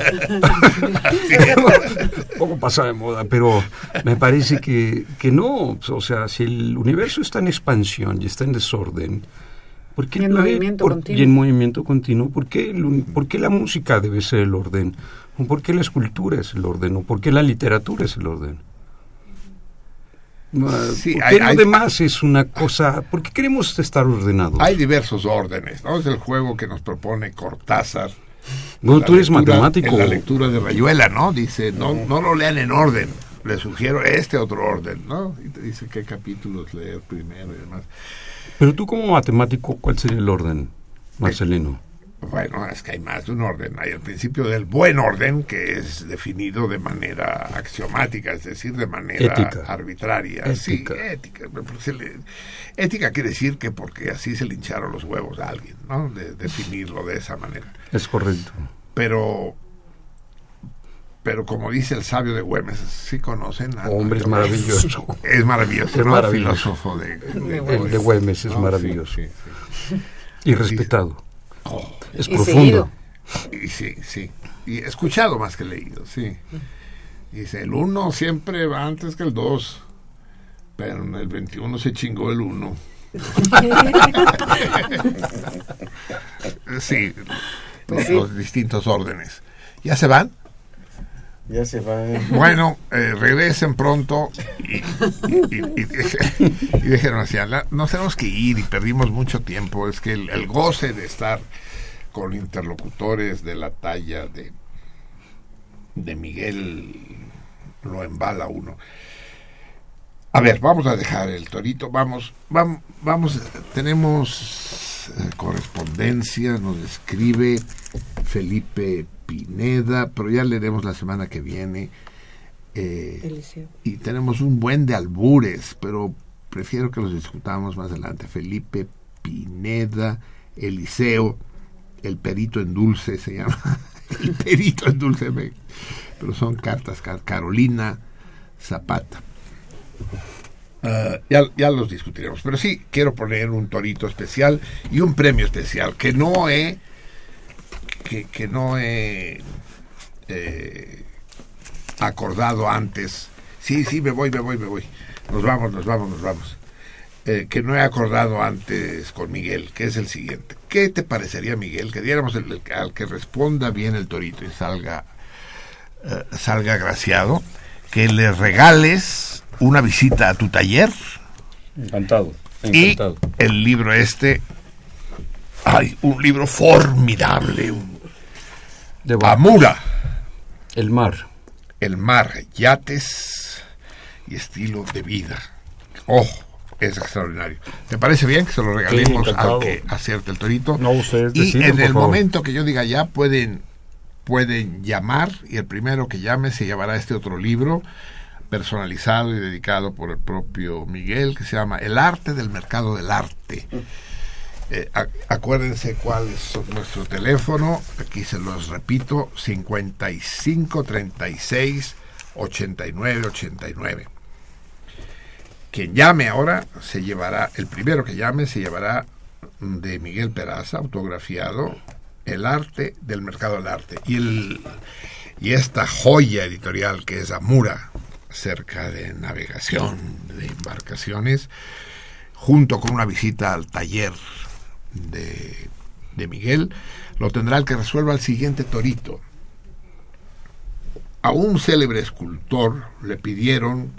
poco pasada de moda, pero me parece que, que no. O sea, si el universo está en expansión y está en desorden, ¿por qué Y en no hay- movimiento por- continuo. y en movimiento continuo, ¿por qué, el por qué la música debe ser el orden? ¿O por qué la escultura es el orden? ¿O por qué la literatura es el orden? Ah, Sí, ¿Por hay- qué lo hay- demás es una cosa? ¿Por qué queremos estar ordenados? Hay diversos órdenes, ¿no? Es el juego que nos propone Cortázar. Bueno, tú eres lectura- matemático. En la lectura de Rayuela, ¿no? Dice, no, no lo lean en orden, les sugiero este otro orden, ¿no? Y te dice qué capítulos leer primero y demás. Pero tú como matemático, ¿cuál sería el orden, Marcelino? Bueno, es que hay más de un orden. Hay el principio del buen orden, que es definido de manera axiomática, es decir, de manera Ética. arbitraria. Ética. Sí, ética. Se le- ética quiere decir que porque así se le hincharon los huevos a alguien, ¿no? De definirlo de esa manera. Es correcto. Pero, pero como dice el sabio de Güemes, sí conocen a Hombre, es maravilloso. Es maravilloso, Es ¿no? maravilloso. Filósofo de, El de Güemes es No, maravilloso. sí, sí, Y respetado. Es Y profundo. Y sí, sí. Y escuchado más que leído, sí. Dice, el uno siempre va antes que el dos. Pero en el 21 se chingó el uno. [laughs] sí, los, los distintos órdenes. ¿Ya se van? Ya se va. Bueno, eh, regresen pronto y, y, déjenos así. Nos tenemos que ir y perdimos mucho tiempo. Es que el, el goce de estar con interlocutores de la talla de, de Miguel lo embala uno. A ver, vamos a dejar el torito. Vamos, vamos, vamos. Tenemos eh, correspondencia, nos escribe Felipe Pineda, pero ya leeremos la semana que viene. Eh, Eliseo. y tenemos un buen de albures, pero prefiero que los discutamos más adelante. Felipe Pineda, Eliseo, el perito en dulce se llama. [laughs] el perito en dulce, me- pero son cartas. Car- Carolina Zapata. Ah, ya, ya los discutiremos, pero sí quiero poner un torito especial y un premio especial que no he que, que no he eh, acordado antes. Sí, sí, me voy, me voy, me voy. Nos vamos, nos vamos, nos vamos. Eh, que no he acordado antes con Miguel, que es el siguiente. ¿Qué te parecería, Miguel, que diéramos el- el- al que responda bien el torito y salga, eh, salga agraciado, que le regales una visita a tu taller Encantado. y Encantado. el libro este, ay, un libro formidable, un- De Amura. El mar. El mar, yates y estilo de vida. Oh, es extraordinario. ¿Te parece bien que se lo regalemos al que acierte el torito? No, ustedes y deciden, en el favor. momento que yo diga ya, pueden, pueden llamar y el primero que llame se llevará este otro libro personalizado y dedicado por el propio Miguel que se llama El arte del mercado del arte. Eh, ac- acuérdense cuál es nuestro teléfono, aquí se los repito, 55 36 89 89. Quien llame ahora se llevará, el primero que llame se llevará de Miguel Peraza, autografiado, El arte del mercado del arte. Y, el, y esta joya editorial que es Amura, cerca de navegación, de embarcaciones, junto con una visita al taller de, de Miguel, lo tendrá el que resuelva el siguiente torito. A un célebre escultor le pidieron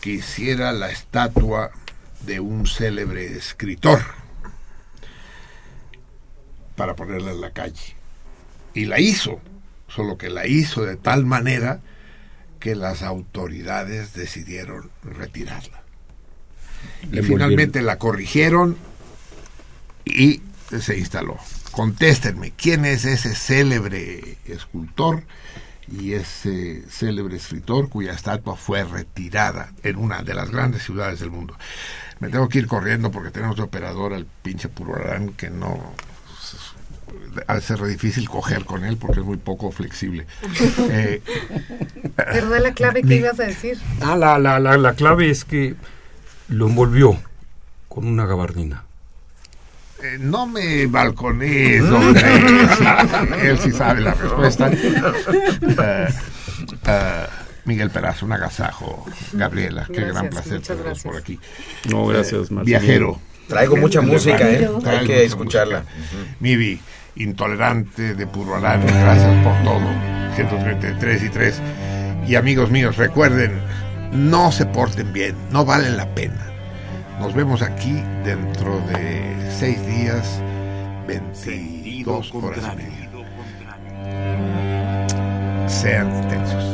que hiciera la estatua de un célebre escritor para ponerla en la calle. Y la hizo, solo que la hizo de tal manera que las autoridades decidieron retirarla. Y finalmente la corrigieron y se instaló. Contéstenme, ¿quién es ese célebre escultor y ese célebre escritor cuya estatua fue retirada en una de las grandes ciudades del mundo? Me tengo que ir corriendo porque tenemos de operador al pinche Purorán que no de ser difícil coger con él porque es muy poco flexible. [laughs] Eh, Pero da la clave que ibas a decir. Ah, la, la, la, la clave es que lo envolvió con una gabardina. Eh, no me balconees, [laughs] hombre. Él sí sabe la respuesta. [laughs] Eh, eh, Miguel Perazo, un agasajo. Gabriela, qué gran placer muchas tenerlos por aquí. No, gracias, Marcelino. Viajero. Traigo mucha música, ¿eh? Traigo Hay que escucharla. Mivi, intolerante de Purroalán, gracias por todo. 133 y 3. Y amigos míos, recuerden, no se porten bien, no valen la pena. Nos vemos aquí dentro de seis días, 22 horas y media. Sean tensos.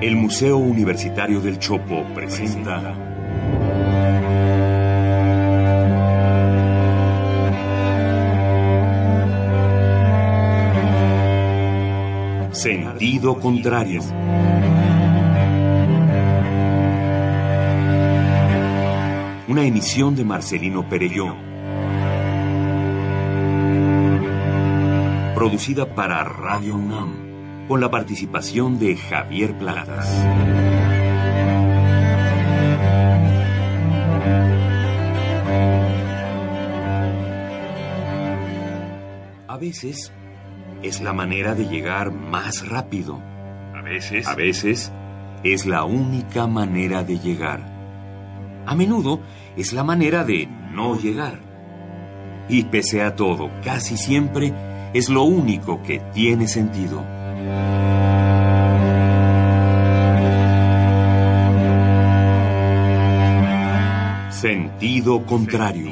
El Museo Universitario del Chopo presenta Sentido contrario. Una emisión de Marcelino Perelló. Producida para Radio UNAM, con la participación de Javier Platas. A veces es la manera de llegar más rápido. A veces, a veces es la única manera de llegar. A menudo es la manera de no llegar. Y pese a todo, casi siempre es lo único que tiene sentido. Sentido contrario.